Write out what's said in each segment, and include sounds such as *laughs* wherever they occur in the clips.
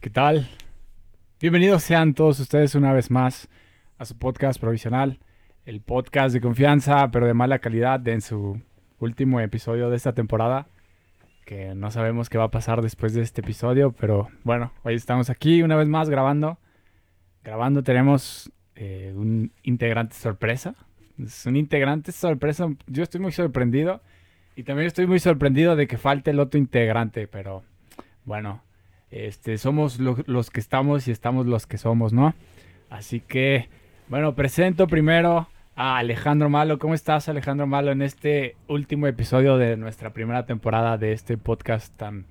¿Qué tal? Bienvenidos sean todos ustedes una vez más a su podcast provisional, el podcast de confianza pero de mala calidad en su último episodio de esta temporada, que no sabemos qué va a pasar después de este episodio, pero bueno, hoy estamos aquí una vez más grabando. Grabando tenemos eh, un integrante sorpresa. Es un integrante sorpresa. Yo estoy muy sorprendido. Y también estoy muy sorprendido de que falte el otro integrante. Pero bueno, este, somos lo- los que estamos y estamos los que somos, ¿no? Así que, bueno, presento primero a Alejandro Malo. ¿Cómo estás, Alejandro Malo, en este último episodio de nuestra primera temporada de este podcast tan...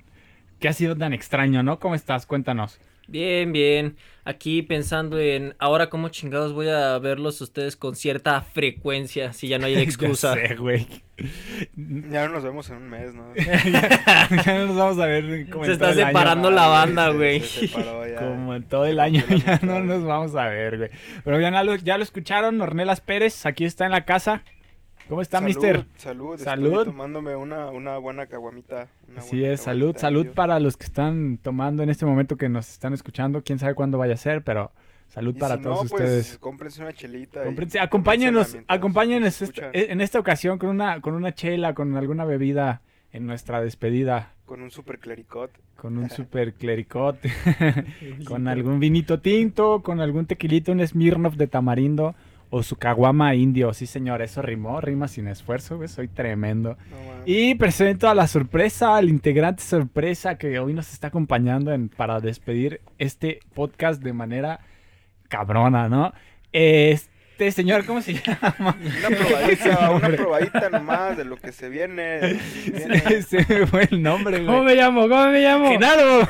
que ha sido tan extraño, ¿no? ¿Cómo estás? Cuéntanos. Bien, bien. Aquí pensando en ahora cómo chingados voy a verlos ustedes con cierta frecuencia si ya no hay *laughs* excusa. Ya sé, güey. Ya no nos vemos en un mes, ¿no? *laughs* ya, ya no nos vamos a ver como Se en todo está el año. separando la banda, güey. se separó ya. Como en todo el año ya no nos vamos a ver, güey. Pero ya lo, ya lo escucharon, Ornelas Pérez, aquí está en la casa. ¿Cómo está, Salud, mister? Salud, Salud. Estoy tomándome una, una buena caguamita. una Así buena es, salud, salud para los que están tomando en este momento que nos están escuchando. Quién sabe cuándo vaya a ser, pero salud Y para si todos no, pues, ustedes. cómprense una chelita. y Cómprense- acompáñenos, acompáñenos nos esta- escuchan en esta ocasión con una, con una chela, con alguna bebida en nuestra despedida. Con un super clericot. Con un super clericote, *laughs* con algún vinito tinto, con algún tequilito, un Smirnoff de tamarindo o su caguama indio. Sí, señor, eso rimó, rima sin esfuerzo, güey, soy tremendo. No, mames. Y presento a la sorpresa, al integrante sorpresa que hoy nos está acompañando en, para despedir este podcast de manera cabrona, ¿no? Este señor, ¿cómo se *laughs* llama? Una probadita, *laughs* una probadita nomás de lo que se viene. se viene. Se, se me fue el nombre, ¿Cómo güey. me llamo? ¿Cómo me llamo? ¡Genaro! *laughs*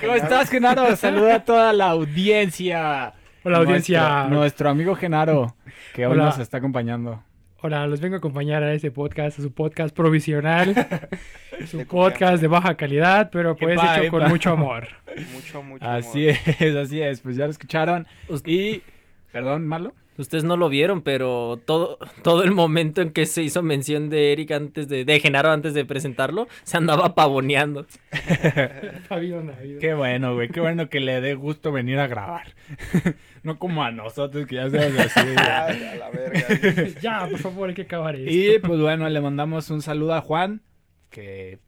¿Cómo estás, Genaro? Saluda a toda la audiencia. Hola, audiencia. Nuestro, nuestro amigo Genaro, que hoy Hola. nos está acompañando. Hola, los vengo a acompañar a este podcast, a su podcast provisional, *laughs* su De podcast confianza. de baja calidad, pero pues Epa, hecho con mucho amor. *laughs* Mucho, mucho. Así amor. es, así es. Pues ya lo escucharon. Us- Y, perdón, malo. Ustedes no lo vieron, pero todo, todo el momento en que se hizo mención de Eric antes de, de Genaro antes de presentarlo, se andaba pavoneando. *laughs* Qué bueno, güey. Qué bueno que le dé gusto venir a grabar. *laughs* no como a nosotros, que ya seamos así. güey. *laughs* Ay, a la verga. Ya, por favor, hay que acabar esto. Y pues bueno, le mandamos un saludo a Juan, que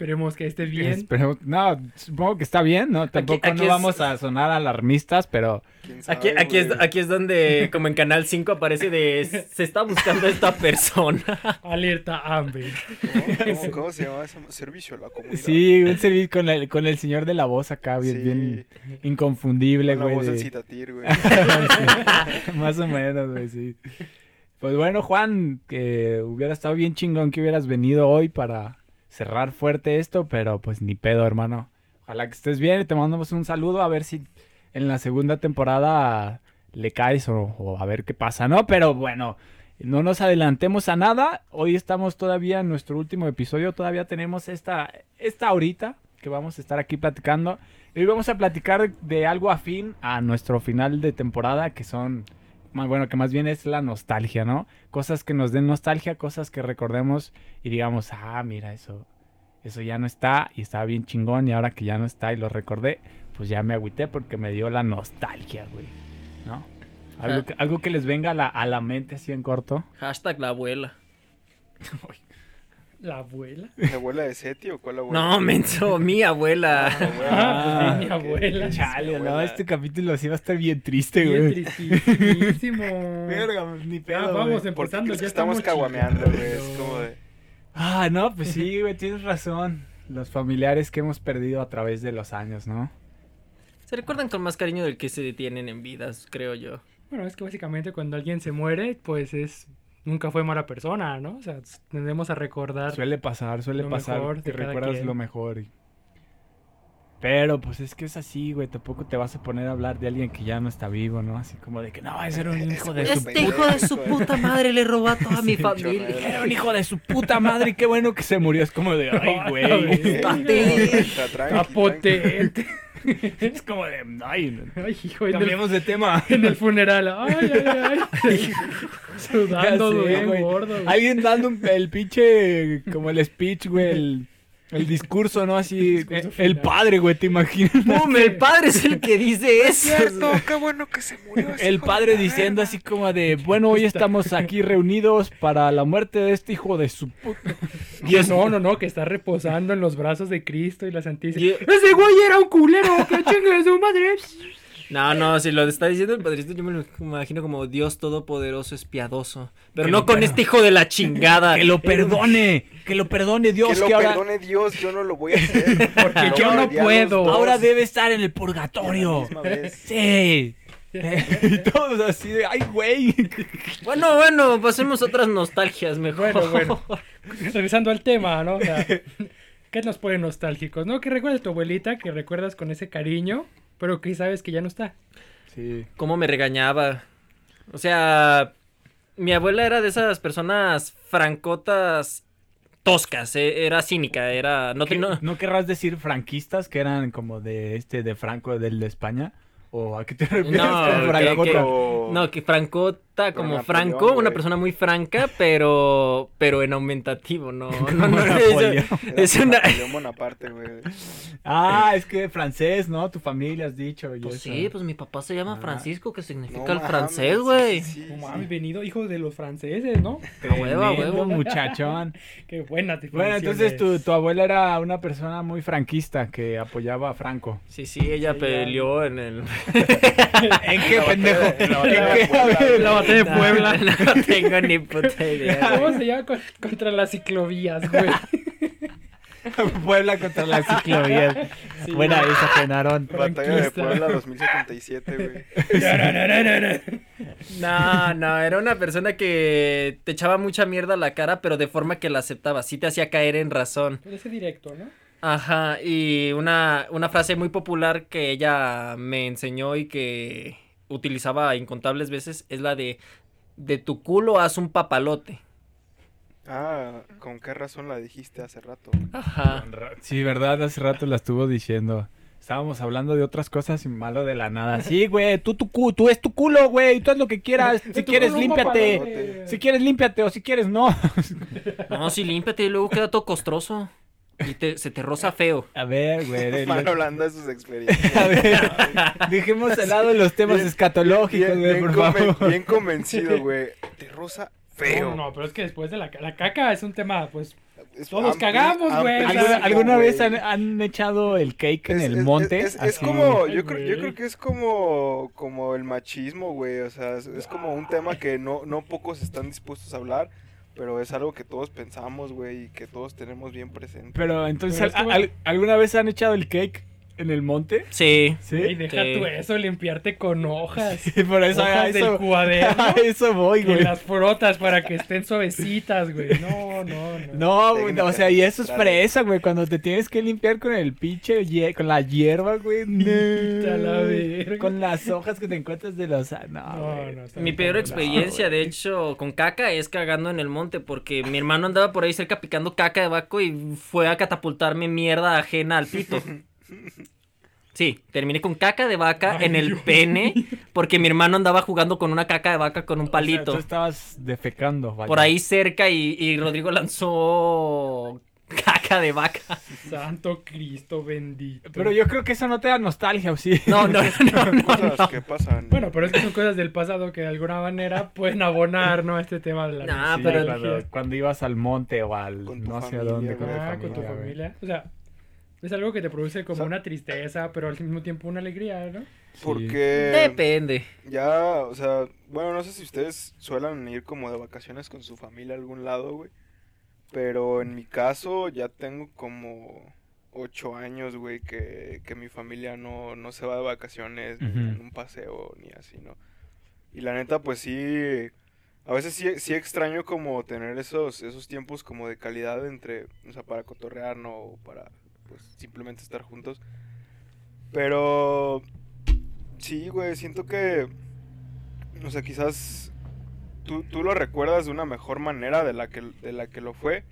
Esperemos que esté bien. Esperemos- no, supongo que está bien, ¿no? Tampoco aquí no es- vamos a sonar alarmistas, pero ¿Quién sabe, Aquí, aquí, es, güey? aquí es donde, como en Canal 5, aparece de se está buscando esta persona. *laughs* Alerta Amber. ¿Cómo, cómo- cómo se llama eso? Servicio a la comunidad. sí, un servicio con el, con el señor de la voz acá, bien, Sí, bien inconfundible, con la güey. voz del de- citatir, güey. *laughs* Sí, Más o menos, güey, sí. Pues bueno, Juan, que hubiera estado bien chingón que hubieras venido hoy para cerrar fuerte esto, pero pues ni pedo, hermano. Ojalá que estés bien y te mandamos un saludo a ver si en la segunda temporada le caes o, a ver qué pasa, ¿no? Pero bueno, no nos adelantemos a nada. Hoy estamos todavía en nuestro último episodio, todavía tenemos esta, esta horita que vamos a estar aquí platicando. Hoy vamos a platicar de algo afín a nuestro final de temporada, que son, bueno, que más bien es la nostalgia, ¿no? Cosas que nos den nostalgia, cosas que recordemos y digamos, ah, mira, eso, eso ya no está y estaba bien chingón y ahora que ya no está y lo recordé, pues ya me agüité porque me dio la nostalgia, güey, ¿no? Algo que, algo que les venga a la, a la mente así en corto. Hashtag la abuela. *laughs* La abuela. ¿La abuela de Seti o cuál abuela? No, menso, mi abuela. Ah, pues sí, mi abuela. Chale, abuela. no, este capítulo sí va a estar bien triste, Bien güey. tristísimo. *laughs* Verga, ni Ya, pedo, vamos güey. Empezando, ya que estamos caguameando, güey. Es como de. Ah, no, pues sí, güey, tienes razón. Los familiares que hemos perdido a través de los años, ¿no? Se recuerdan con más cariño del que se detienen en vidas, creo yo. Bueno, es que básicamente cuando alguien se muere, pues es nunca fue mala persona, ¿no? O sea, tendemos a recordar. Suele pasar, suele Lo pasar mejor que de cada recuerdas quien. lo mejor. y- Pero pues es que es así, güey, tampoco te vas a poner a hablar de alguien que ya no está vivo, ¿no? Así como de que no, ese era un hijo de su Este hijo de su puta madre le robó a toda mi familia. Era un hijo de su puta madre, y qué bueno que se murió. Es como de, ay, *laughs* güey. Está tranqui, Está potente. *laughs* es como de, ay, Ay, hijo, el, cambiemos de tema. *laughs* en el funeral. Ay, ay, ay. *laughs* Sudando, güey. gordo. güey. Alguien dando el pinche, como el speech, güey, el, el discurso, ¿no? Así, el final. padre, güey, ¿te imaginas? ¡Pum! El padre es el que dice eso. Cierto, qué bueno que se murió. El padre diciendo así como de, bueno, hoy estamos aquí reunidos para la muerte de este hijo de su puta. Y es, no, no, no, que está reposando en los brazos de Cristo y la Santísima. Y- Ese güey era un culero, que chingue su madre. No, no, si lo está diciendo el padrito, yo me lo imagino como Dios todopoderoso es piadoso. Pero Que no con este hijo de la chingada. *laughs* Que lo perdone, que lo perdone Dios, que lo que ahora, perdone Dios, yo no lo voy a hacer. *laughs* Porque yo no puedo. ahora debe estar en el purgatorio. *laughs* Sí. y todos así de, ay, güey. Bueno, bueno, pasemos a otras nostalgias mejor. Bueno, bueno. Regresando al tema, ¿no? O sea, ¿qué nos pone nostálgicos? ¿No? Que recuerdas a tu abuelita, que recuerdas con ese cariño, pero que sabes que ya no está. Sí. Cómo me regañaba. O sea, mi abuela era de esas personas francotas toscas, eh, era cínica, era... No, te- ¿Qué- no, ¿No querrás decir franquistas que eran como de este, de Franco, del de España? ¿O a qué te refieres No, que- francota? que- No, que francota como Napoleón, Franco, una persona muy franca, pero pero en aumentativo, no. *laughs* no, no, Napoleón. es, es una Napoleón Bonaparte, güey. Ah, es que francés, ¿no? Tu familia has dicho. y Pues eso. sí, pues mi papá se llama Ah. Francisco, que No significa el mames, francés, güey. sí, sí, No sí. venido hijo de los franceses, ¿no? A huevo, a huevo. muchachón. Qué buena Bueno, entonces tu, tu abuela era una persona muy franquista que apoyaba a Franco. Sí, sí, ella Sí, ya. peleó en el... *laughs* ¿En qué, pendejo? la ¿En batalla qué? de Puebla, A ver, La batalla de Puebla. No tengo ni puta idea. *laughs* ¿Cómo se llama Con- contra las ciclovías, güey? *laughs* Puebla contra la ciclovía. Sí. Buena esa, Genarón. Batalla de. Puebla 2077, güey. No, no, era una persona que te echaba mucha mierda a la cara, pero de forma que la aceptaba, sí te hacía caer en razón. Por ese directo, ¿no? Ajá, y una, una frase muy popular que ella me enseñó y que utilizaba incontables veces es la de de tu culo haz un papalote. Ah, ¿con qué razón la dijiste hace rato? Ajá. Sí, verdad, hace rato la estuvo diciendo. Estábamos hablando de otras cosas y malo de la nada. Sí, güey, tú, tu cu- tú es tu culo, güey, tú haz lo que quieras. Si quieres, límpiate. Si quieres, límpiate o si quieres, no. No, sí, límpiate y luego queda todo costroso. Y te, se te roza feo. A ver, güey. Van hablando de sus *laughs* experiencias. A ver, dejemos al lado los temas Bien- escatológicos, Bien, güey, bien por conven- favor. bien convencido, *laughs* güey. Te rosa feo. No, no, pero es que después de la, la caca es un tema, pues, Es Todos cagamos, güey, ¿Alguna, vez han, han echado el cake en Es- el es- monte? Es, es como, yo creo, yo creo que es como, como el machismo, güey. O sea, es, es como un tema que no, no pocos están dispuestos a hablar, pero es algo que todos pensamos, güey, y que todos tenemos bien presente. Pero entonces, Pero es que, ¿al- bueno. al- ¿alguna vez han echado el cake en el monte? Sí. Sí. y deja Sí. tú eso, limpiarte con hojas. *laughs* Sí, por eso, a hojas eso, del cuaderno. *laughs* a eso voy, güey. las frotas para que estén suavecitas, güey. No, no, no. No, güey, o sea, y eso es claro. fresa, güey. Cuando te tienes que limpiar con el pinche, con la hierba, güey. A la No. verga. Con las hojas que te encuentras de los... No, No, güey. no, Mi peor experiencia, de hecho, con caca es cagando en el monte, porque mi hermano andaba por ahí cerca picando caca de vaco y fue a catapultarme mierda ajena al pito. *laughs* Sí, terminé con caca de vaca Ay, en el Dios pene, porque mi hermano andaba jugando con una caca de vaca con un O sea, palito. tú estabas defecando, vaya. Por ahí cerca y, y Rodrigo lanzó caca de vaca. Santo Cristo bendito. Pero yo creo que eso no te da nostalgia, ¿o sí? No, no, no, *laughs* no. Cosas que pasan. Bueno, pero es que son cosas del pasado que de alguna manera pueden abonar, ¿no? Este tema de la Nah, Sí, pero- cuando, cuando ibas al monte o al no sé a familia, dónde con, güey. tu Ah, con tu güey. familia. O sea, es algo que te produce como O sea- una tristeza, pero al mismo tiempo una alegría, ¿no? Sí. Porque Depende. ya, o sea, bueno, no sé si ustedes suelen ir como de vacaciones con su familia a algún lado, güey. Pero en mi caso ya tengo como ocho años, güey, que, que mi familia no, no se va de vacaciones, ni en un paseo, ni así, ¿no? Y la neta, pues sí, a veces sí, sí extraño como tener esos, esos tiempos como de calidad entre, o sea, para cotorrear, ¿no? O para, pues, simplemente estar juntos. Pero, sí, güey, siento que, o sea, quizás tú, tú lo recuerdas de una mejor manera de la que, de la que lo fue.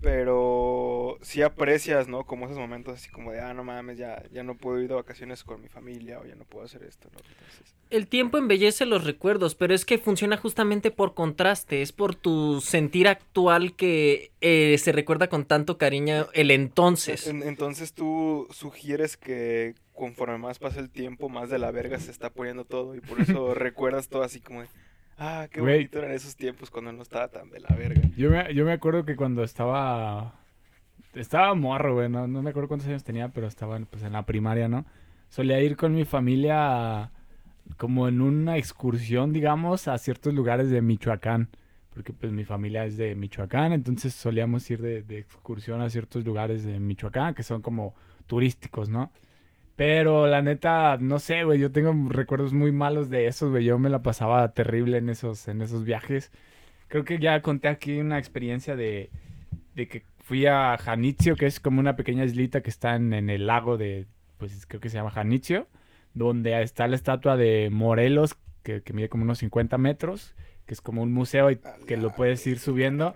Pero sí aprecias, ¿no? Como esos momentos así como de, ah, no mames, ya, ya no puedo ir de vacaciones con mi familia o ya no puedo hacer esto, ¿no? Entonces, El tiempo embellece los recuerdos, pero es que funciona justamente por contraste, es por tu sentir actual que eh, se recuerda con tanto cariño el entonces. en- entonces tú sugieres que conforme más pasa el tiempo, más de la verga se está poniendo todo y por eso *laughs* recuerdas todo así como de, ah, qué Güey. bonito eran esos tiempos cuando no estaba tan de la verga. Yo me, yo me acuerdo que cuando estaba. Estaba morro, güey. No, no me acuerdo cuántos años tenía, pero estaba pues, en la primaria, ¿no? Solía ir con mi familia como en una excursión, digamos, a ciertos lugares de Michoacán. Porque pues mi familia es de Michoacán, entonces solíamos ir de, de excursión a ciertos lugares de Michoacán que son como turísticos, ¿no? Pero la neta, no sé, güey, yo tengo recuerdos muy malos de esos, güey. Yo me la pasaba terrible en esos, en esos viajes. Creo que ya conté aquí una experiencia de, de que fui a Janitzio, que es como una pequeña islita que está en, en el lago de, pues creo que se llama Janitzio, donde está la estatua de Morelos, que, que mide como unos 50 metros, que es como un museo y que lo puedes ir subiendo.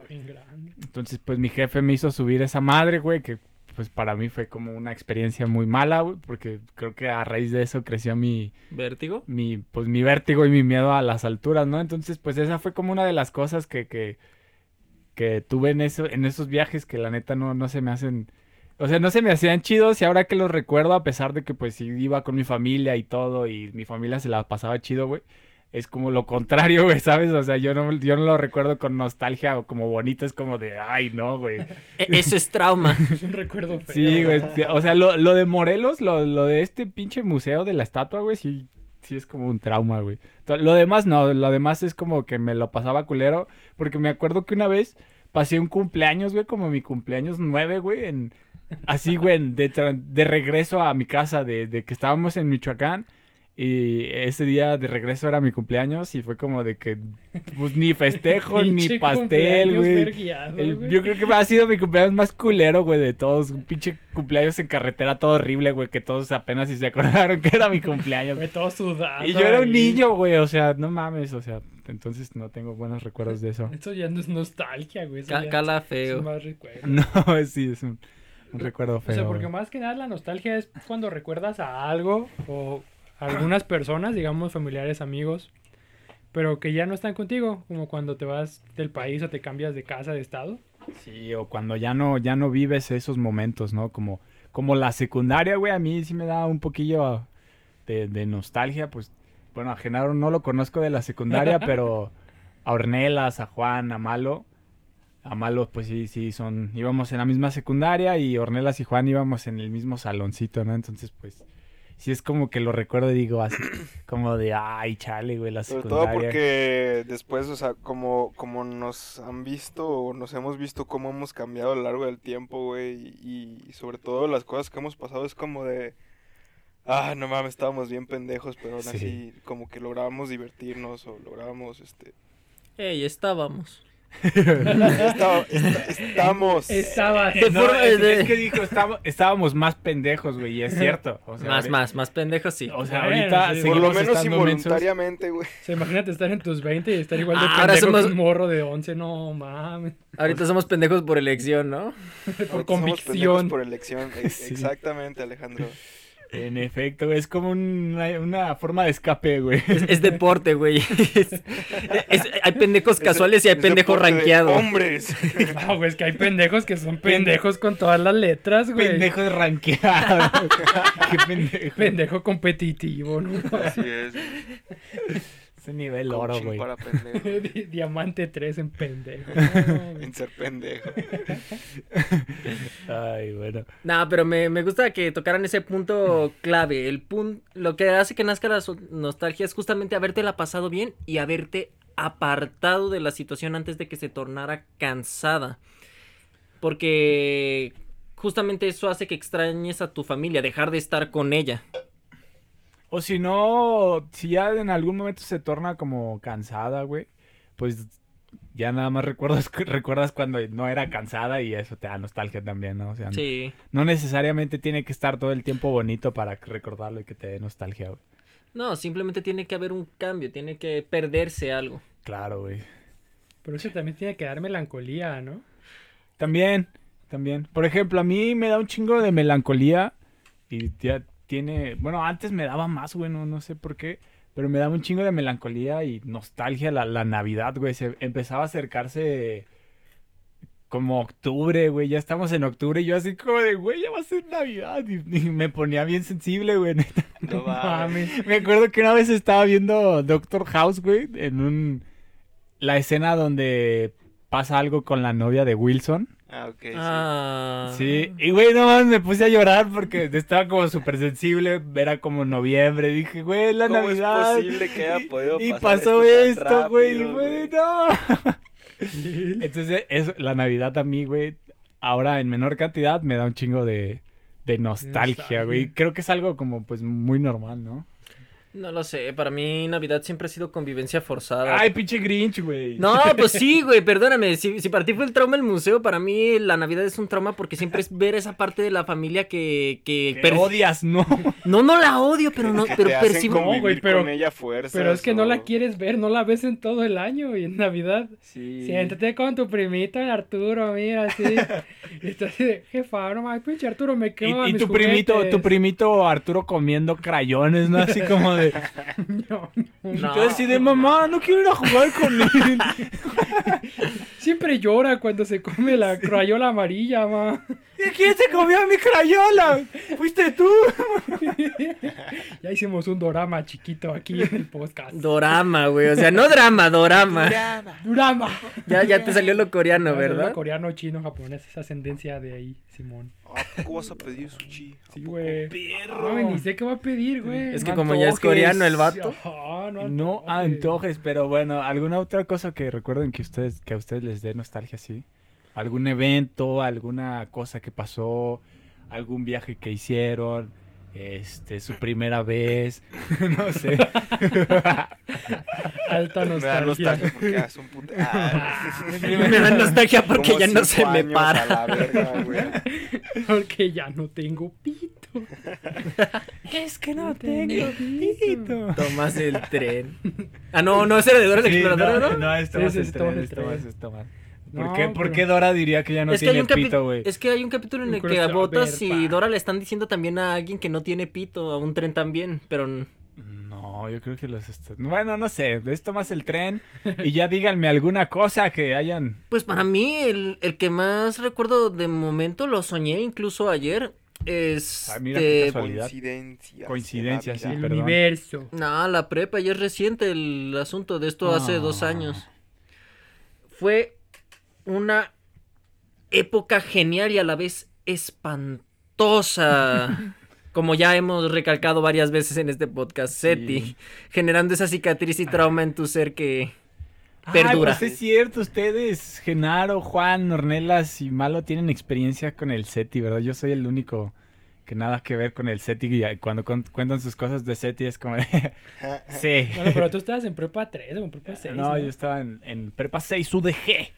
Entonces, pues mi jefe me hizo subir esa madre, güey, que pues para mí fue como una experiencia muy mala, güey, porque creo que a raíz de eso creció mi, ¿Vértigo? mi, pues mi vértigo y mi miedo a las alturas, ¿no? Entonces, pues esa fue como una de las cosas que, que, que tuve en eso, en esos viajes que la neta no, no se me hacen, o sea, no se me hacían chidos y ahora que los recuerdo, a pesar de que pues iba con mi familia y todo y mi familia se la pasaba chido, güey. Es como lo contrario, güey, ¿sabes? O sea, yo no, yo no lo recuerdo con nostalgia o como bonito, es como de, ay, no, güey. E- Eso es trauma. *laughs* Es un recuerdo feo. Sí, güey. O sea, lo, lo de Morelos, lo, lo de este pinche museo de la estatua, güey, sí, sí es como un trauma, güey. Lo demás no, lo demás es como que me lo pasaba culero, porque me acuerdo que una vez pasé un cumpleaños, güey, como mi cumpleaños nueve, güey, en... Así, güey, de, de regreso a mi casa, de, de que estábamos en Michoacán. Y ese día de regreso era mi cumpleaños y fue como de que, pues, ni festejo, *laughs* ni pastel, güey. yo creo que ha sido mi cumpleaños más culero, güey, de todos. Un pinche cumpleaños en carretera todo horrible, güey, que todos apenas si se acordaron que era mi cumpleaños. Güey, todo sudado. Y yo era un niño, güey, o sea, no mames, o sea, entonces no tengo buenos recuerdos de eso. Eso ya no es nostalgia, güey. Cala es feo. más recuerdo. *laughs* No, sí, es un, un recuerdo O feo. sea, porque más que nada la nostalgia es cuando recuerdas a algo o algunas personas, digamos familiares, amigos, pero que ya no están contigo, como cuando te vas del país o te cambias de casa, de estado. Sí, o cuando ya no, ya no vives esos momentos, ¿no? Como, como la secundaria, güey, a mí sí me da un poquillo de, de nostalgia, pues, bueno, a Genaro no lo conozco de la secundaria, *laughs* pero a Ornelas, a Juan, a Malo, a Malo, pues sí, sí, son, íbamos en la misma secundaria y Ornelas y Juan íbamos en el mismo saloncito, ¿no? Entonces, pues, sí es como que lo recuerdo y digo así, *clears throat* como de, ay, chale, güey, la Sobre secundaria. todo porque después, o sea, como, como nos han visto o nos hemos visto cómo hemos cambiado a lo largo del tiempo, güey, y, y sobre todo las cosas que hemos pasado es como de, ah, no mames, estábamos bien pendejos, pero aún Sí. así como que lográbamos divertirnos o lográbamos, este... Ey, estábamos. Estaba- esta- estamos... Estaba. De No, forma es, de- es que dijo, estábamos, estábamos más pendejos, güey, y es cierto. o sea, Más, más, más pendejos, sí. O sea, Bueno, ahorita sí. Por lo menos involuntariamente, güey. O sea, imagínate estar en tus 20 y estar igual de Ah, ahora pendejo somos- que un morro de 11. No mames. Ahorita somos pendejos por elección, ¿no? *laughs* Por Ahorita somos pendejos convicción. por elección. *laughs* e- Sí. Exactamente, Alejandro. En efecto, es como una, una forma de escape, güey. Es, es deporte, güey. *laughs* Es- es- hay pendejos casuales y hay pendejos rankeados. Hombres. *laughs* Ah, güey, es que hay pendejos que son pendejos con todas las letras, güey. Pendejo de ranqueado. *laughs* Qué pendejo. Pendejo competitivo, ¿no? Así es. Ese nivel oro, güey. para *laughs* pendejo. Di- Diamante 3 en pendejo. *laughs* En ser pendejo. *laughs* Ay, bueno. No, pero me, me gusta que tocaran ese punto clave. El punto, lo que hace que nazca la nostalgia es justamente habértela pasado bien y haberte apartado de la situación antes de que se tornara cansada. Porque justamente eso hace que extrañes a tu familia, dejar de estar con ella. O si no, si ya en algún momento se torna como cansada, güey, pues ya nada más recuerdas, *laughs* recuerdas cuando no era cansada y eso te da nostalgia también, ¿no? O sea, Sí. no necesariamente tiene que estar todo el tiempo bonito para recordarlo y que te dé nostalgia, güey. No, simplemente tiene que haber un cambio, tiene que perderse algo. Claro, güey. Pero eso también tiene que dar melancolía, ¿no? También, también. Por ejemplo, a mí me da un chingo de melancolía y ya tiene, bueno, antes me daba más, güey, no, no sé por qué, pero me daba un chingo de melancolía y nostalgia la, la Navidad, güey. Se empezaba a acercarse como octubre, güey. Ya estamos en octubre y yo así como de, güey, ya va a ser Navidad. Y, y me ponía bien sensible, güey. neta. *laughs* *laughs* No mames. Mames. Me acuerdo que una vez estaba viendo Doctor House, güey, en un... La escena donde pasa algo con la novia de Wilson. Ah, ok. sí. Ah. Sí, y güey, no más me puse a llorar porque *laughs* estaba como súper sensible, era como noviembre, dije, güey, es la ¿Cómo Navidad. es posible que haya podido y pasar pasó esto tan güey, y güey, güey? no. *laughs* Entonces, eso, la Navidad a mí, güey, ahora en menor cantidad me da un chingo de, de nostalgia, güey. Nostalgia. Creo que es algo como, pues, muy normal, ¿no? No lo sé, para mí Navidad siempre ha sido convivencia forzada. Ay, pinche Grinch, güey. No, *laughs* pues sí, güey, perdóname. Si, si para ti fue el trauma el museo, para mí la Navidad es un trauma porque siempre es ver esa parte de la familia que. que Que per- odias, ¿no? No, no la odio, pero no, *laughs* Que pero te hacen percibo. güey, pero- con ella fuerzas, Pero es que no la quieres ver, no la ves en todo el año y en Navidad. Sí. Siéntate con tu primito, el Arturo, mira, así. *laughs* y estás así de, jefa, no mames, pinche Arturo, me Y, quema y mis tu primito, tu juguetes". primito Arturo comiendo crayones, ¿no? Así como de... No, no. No. Yo así de, mamá, no quiero ir a jugar con él. *laughs* Siempre llora cuando se come la crayola amarilla, ma. ¿Y quién se comió mi crayola? ¿Fuiste tú? *laughs* Ya hicimos un dorama chiquito aquí en el podcast. Dorama, güey. O sea, no drama, dorama. Dorama. Ya, ya te salió lo coreano, No, ¿verdad? Coreano, chino, japonés, esa ascendencia de ahí, Simón. ¿A poco vas a pedir sushi? ¿A Sí, güey. Perro. No, ni sé qué va a pedir, güey. Es que No como ya es coreano el vato. No, No antojes. antojes, pero bueno, ¿alguna otra cosa que recuerden que ustedes, que a ustedes les dé nostalgia así? ¿Algún evento, alguna cosa que pasó, algún viaje que hicieron, este, su primera vez, *laughs* no sé. *laughs* Alta Me da nostalgia. nostalgia porque hace un puto... Ah, *laughs* Me da nostalgia porque como ya no se me para. la verga, güey. Porque ya no tengo pito. es que no tengo pito. Tomas el tren. Ah, no, no, ese era de Sí, Exploradora, no, ¿no? no, es Tomás Sí, sí, el es Tomás tren, el es Tomás tren. es Tomás. ¿Por, No, qué, ¿Por pero- qué Dora diría que ya no es, que hay tiene pito, güey? es que hay un capítulo en el que a Botas y. Dora le están diciendo también a alguien que no tiene pito, a un tren también, pero No, yo creo que los... est- Bueno, no sé, es Tomás el tren y ya díganme alguna cosa que hayan... pues para mí el, el que más recuerdo de momento, lo soñé incluso ayer, es... Ah, mira qué de- casualidad. Coincidencia. Coincidencia, sí, El perdón. universo. No, la prepa ya es reciente el asunto de esto hace dos años. Fue una época genial y a la vez espantosa. *laughs* Como ya hemos recalcado varias veces en este podcast, SETI, generando esa cicatriz y trauma en tu ser que perdura. Ay, pues es cierto, ustedes, Genaro, Juan, Ornelas y Malo tienen experiencia con el SETI, ¿verdad? Yo soy el único que nada que ver con el SETI y cuando cuentan sus cosas de SETI es como de... *laughs* sí. Bueno, pero tú estabas en prepa 3 o en prepa 6. no, yo estaba en, en Prepa 6 UDG.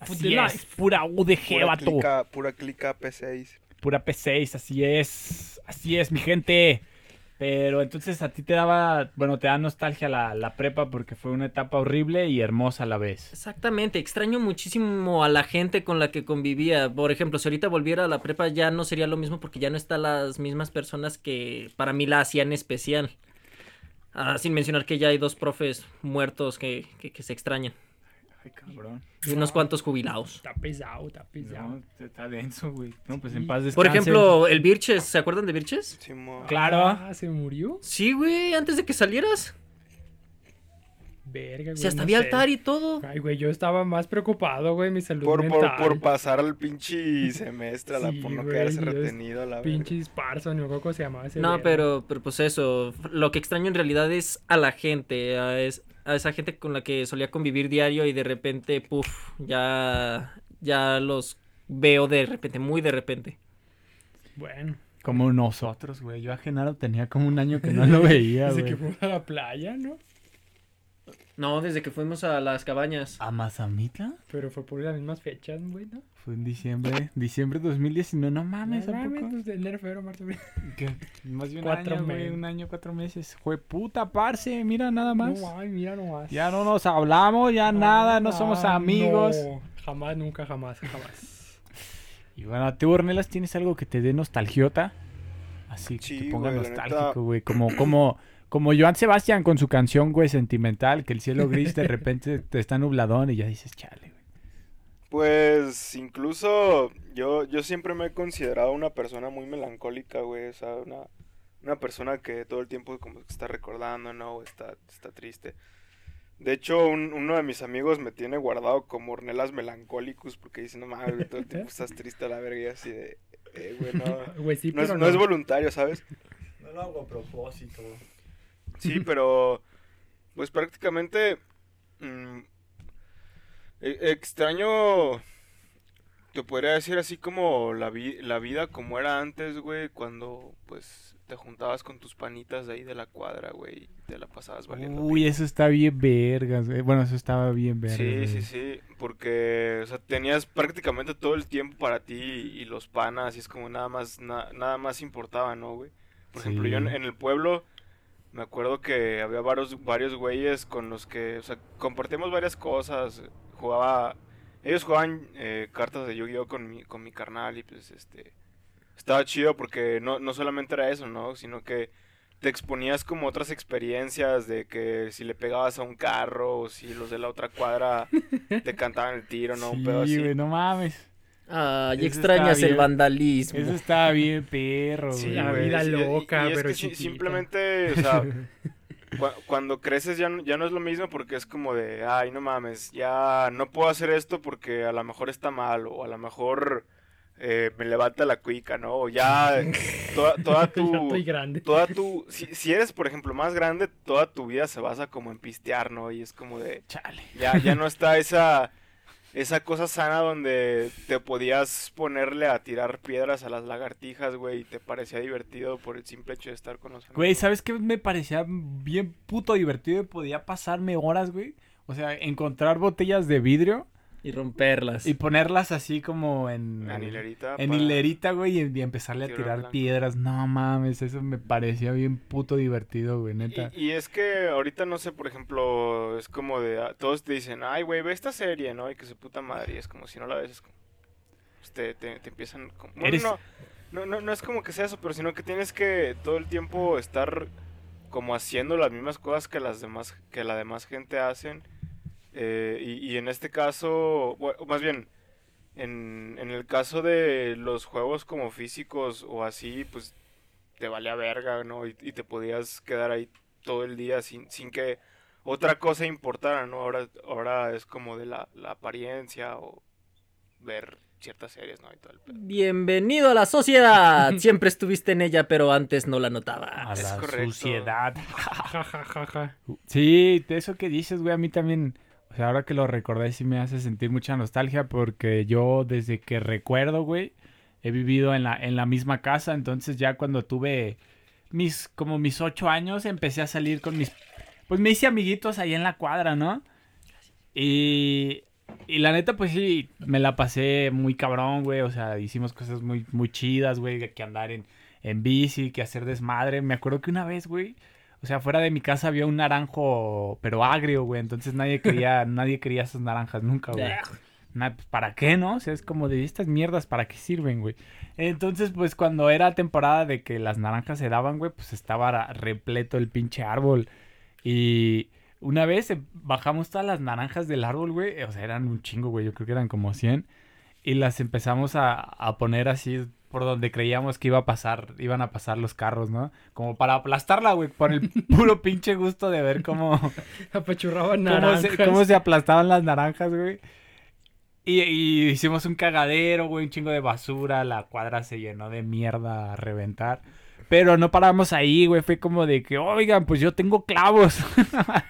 Así es, pura UDG, Pura vato. clica, pura clica P6. Pura P6, así es. Así es, mi gente. Pero entonces a ti te daba, bueno, te da nostalgia la, la prepa porque fue una etapa horrible y hermosa a la vez. Exactamente, extraño muchísimo a la gente con la que convivía. Por ejemplo, si ahorita volviera a la prepa ya no sería lo mismo porque ya no están las mismas personas que para mí la hacían especial. Ah, sin mencionar que ya hay dos profes muertos que, que, que se extrañan. Ay, cabrón. Y unos cuantos jubilados. Está pesado, está pesado. No, está denso, güey. No, pues Sí. en paz descanse. Por ejemplo, el Virches, ¿se acuerdan de? Simón. Claro. Ah, ¿se murió? Sí, güey, antes de que salieras. Verga, güey. Si hasta no había sé. altar y todo. Ay, güey, yo estaba más preocupado, güey, mi salud Por, por, mental. por pasar al pinche semestre, a la, *laughs* Sí, por no güey, quedarse retenido la verga. Pinches Parson, no me acuerdo cómo se llamaba ese No, verga. pero, pero pues eso, lo que extraño en realidad es a la gente, a, es- a esa gente con la que solía convivir diario y de repente, puff, ya, ya los veo de repente, muy de repente. Bueno, Como nosotros, güey. Yo a Genaro tenía como un año que no *laughs* lo veía, desde güey. que fuimos a la playa, ¿no? No, desde que fuimos a las cabañas. ¿A Mazamitla? Pero fue por las mismas fechas, güey, ¿no? Fue en diciembre. Diciembre 2019. No mames, No ¿a mames, poco? pues, de enero, febrero, marzo, abril. ¿Qué? Más de un Cuatro año, güey. Un año, cuatro meses. Fue puta, parce. Mira, nada más. No, ay, mira nomás. Ya no nos hablamos, ya nada, no somos Ah, amigos. no, jamás, nunca, jamás, jamás. Y bueno, ¿tú, Ornelas, tienes algo que te dé nostalgiota? Así que Sí, te ponga nostálgico, güey. Como, como, como Joan Sebastián con su canción, güey, sentimental, que el cielo gris de repente te *laughs* está nubladón y ya dices, chale, güey. Pues incluso yo, yo siempre me he considerado una persona muy melancólica, güey. O sea, una, una persona que todo el tiempo como que está recordando, ¿no? O está, está triste. De hecho, un- uno de mis amigos me tiene guardado como Ornelas melancólicos porque dice, no mames, güey, todo el tiempo estás triste a la verga y así de, eh, güey, no, *laughs* Güey, sí, no, es, pero no es voluntario, ¿sabes? No lo hago a propósito. Sí, pero pues prácticamente mm, e- extraño, te podría decir así como la, vi- la vida como era antes, güey, cuando pues te juntabas con tus panitas de ahí de la cuadra, güey, y te la pasabas valiendo. Uy, eso está bien vergas, güey. Bueno, eso estaba bien vergas. Sí, güey. sí, sí, porque, o sea, tenías prácticamente todo el tiempo para ti y, y los panas y es como nada más, na- nada más importaba, ¿no, güey? Por ejemplo, yo en el pueblo me acuerdo que había varios, varios güeyes con los que, o sea, compartíamos varias cosas, jugaba, ellos jugaban eh, cartas de Yu-Gi-Oh con mi, con mi carnal y pues, este, estaba chido porque no, no solamente era eso, ¿no? Sino que te exponías como otras experiencias de que si le pegabas a un carro o si los de la otra cuadra te cantaban el tiro, ¿no? Un pedo Sí, así. güey, no mames. Ay, Eso extrañas está el vandalismo. Eso estaba bien perro, Sí, la vida sí, loca, y pero que si- chiquita. simplemente, o sea, *laughs* cua- cuando creces ya, no- ya no es lo mismo porque es como de, ay, no mames, ya no puedo hacer esto porque a lo mejor está mal o a lo mejor eh, me levanta la cuica, ¿no? O ya *laughs* toda, toda *laughs* Ya tu... estoy grande. Toda tu... Si, si eres, por ejemplo, más grande, toda tu vida se basa como en pistear, ¿no? Y es como de... Chale. Ya, ya no está esa, esa cosa sana donde te podías ponerle a tirar piedras a las lagartijas, güey, y te parecía divertido por el simple hecho de estar con los amigos. Güey, ¿sabes qué me parecía bien puto divertido y podía pasarme horas, güey? O sea, encontrar botellas de vidrio Y romperlas. y ponerlas así como en... En hilerita. En para- hilerita, güey, y, y empezarle a Tirar blanco. piedras. No mames, eso me parecía bien puto divertido, güey, neta. Y, y es que ahorita, no sé, por ejemplo, es como de... ah, Todos te dicen, ay, güey, ve esta serie, ¿no? Y que su puta madre. Y es como si no la ves, es como... pues, te, te, te empiezan... Como, bueno, Eres- no, no, no, no es como que sea eso, pero sino que tienes que todo el tiempo estar como haciendo las mismas cosas que las demás que la demás gente hacen Eh, y, y en este caso bueno, más bien en, en el caso de los juegos como físicos o así pues te valía verga no y, y te podías quedar ahí todo el día sin, sin que otra cosa importara no ahora ahora es como de la, la apariencia o ver ciertas series no y todo el pedo. Bienvenido a la sociedad. *laughs* Siempre estuviste en ella, pero antes no la A notabas. es la correcto. *laughs* *laughs* ja. Sí, de eso que dices, güey, a mí también, o sea, ahora que lo recordé sí me hace sentir mucha nostalgia porque yo desde que recuerdo, güey, he vivido en la, en la misma casa, entonces ya cuando tuve mis, como mis ocho años, empecé a salir con mis, pues me hice amiguitos ahí en la cuadra, ¿no? Y, y la neta, pues sí, me la pasé muy cabrón, güey, o sea, hicimos cosas muy, muy chidas, güey, que andar en, en bici, que hacer desmadre. Me acuerdo que una vez, güey, o sea, fuera de mi casa había un naranjo, pero agrio, güey. Entonces nadie quería, *laughs* nadie quería esas naranjas nunca, güey. Na- pues, ¿Para qué, no? O sea, es como de estas mierdas, ¿para qué sirven, güey? Entonces, pues cuando era temporada de que las naranjas se daban, güey, pues estaba repleto el pinche árbol. Y una vez eh, bajamos todas las naranjas del árbol, güey. O sea, eran un chingo, güey. Yo creo que eran como 100. Y las empezamos a, a poner así por donde creíamos que iba a pasar, iban a pasar los carros, ¿no? Como para aplastarla, güey, por el *laughs* puro pinche gusto de ver cómo, *laughs* Apachurraban cómo, naranjas. se, cómo se aplastaban las naranjas, güey. Y, y hicimos un cagadero, güey, un chingo de basura, la cuadra se llenó de mierda a reventar. Pero no paramos ahí, güey, fue como de que, oigan, pues yo tengo clavos. *laughs*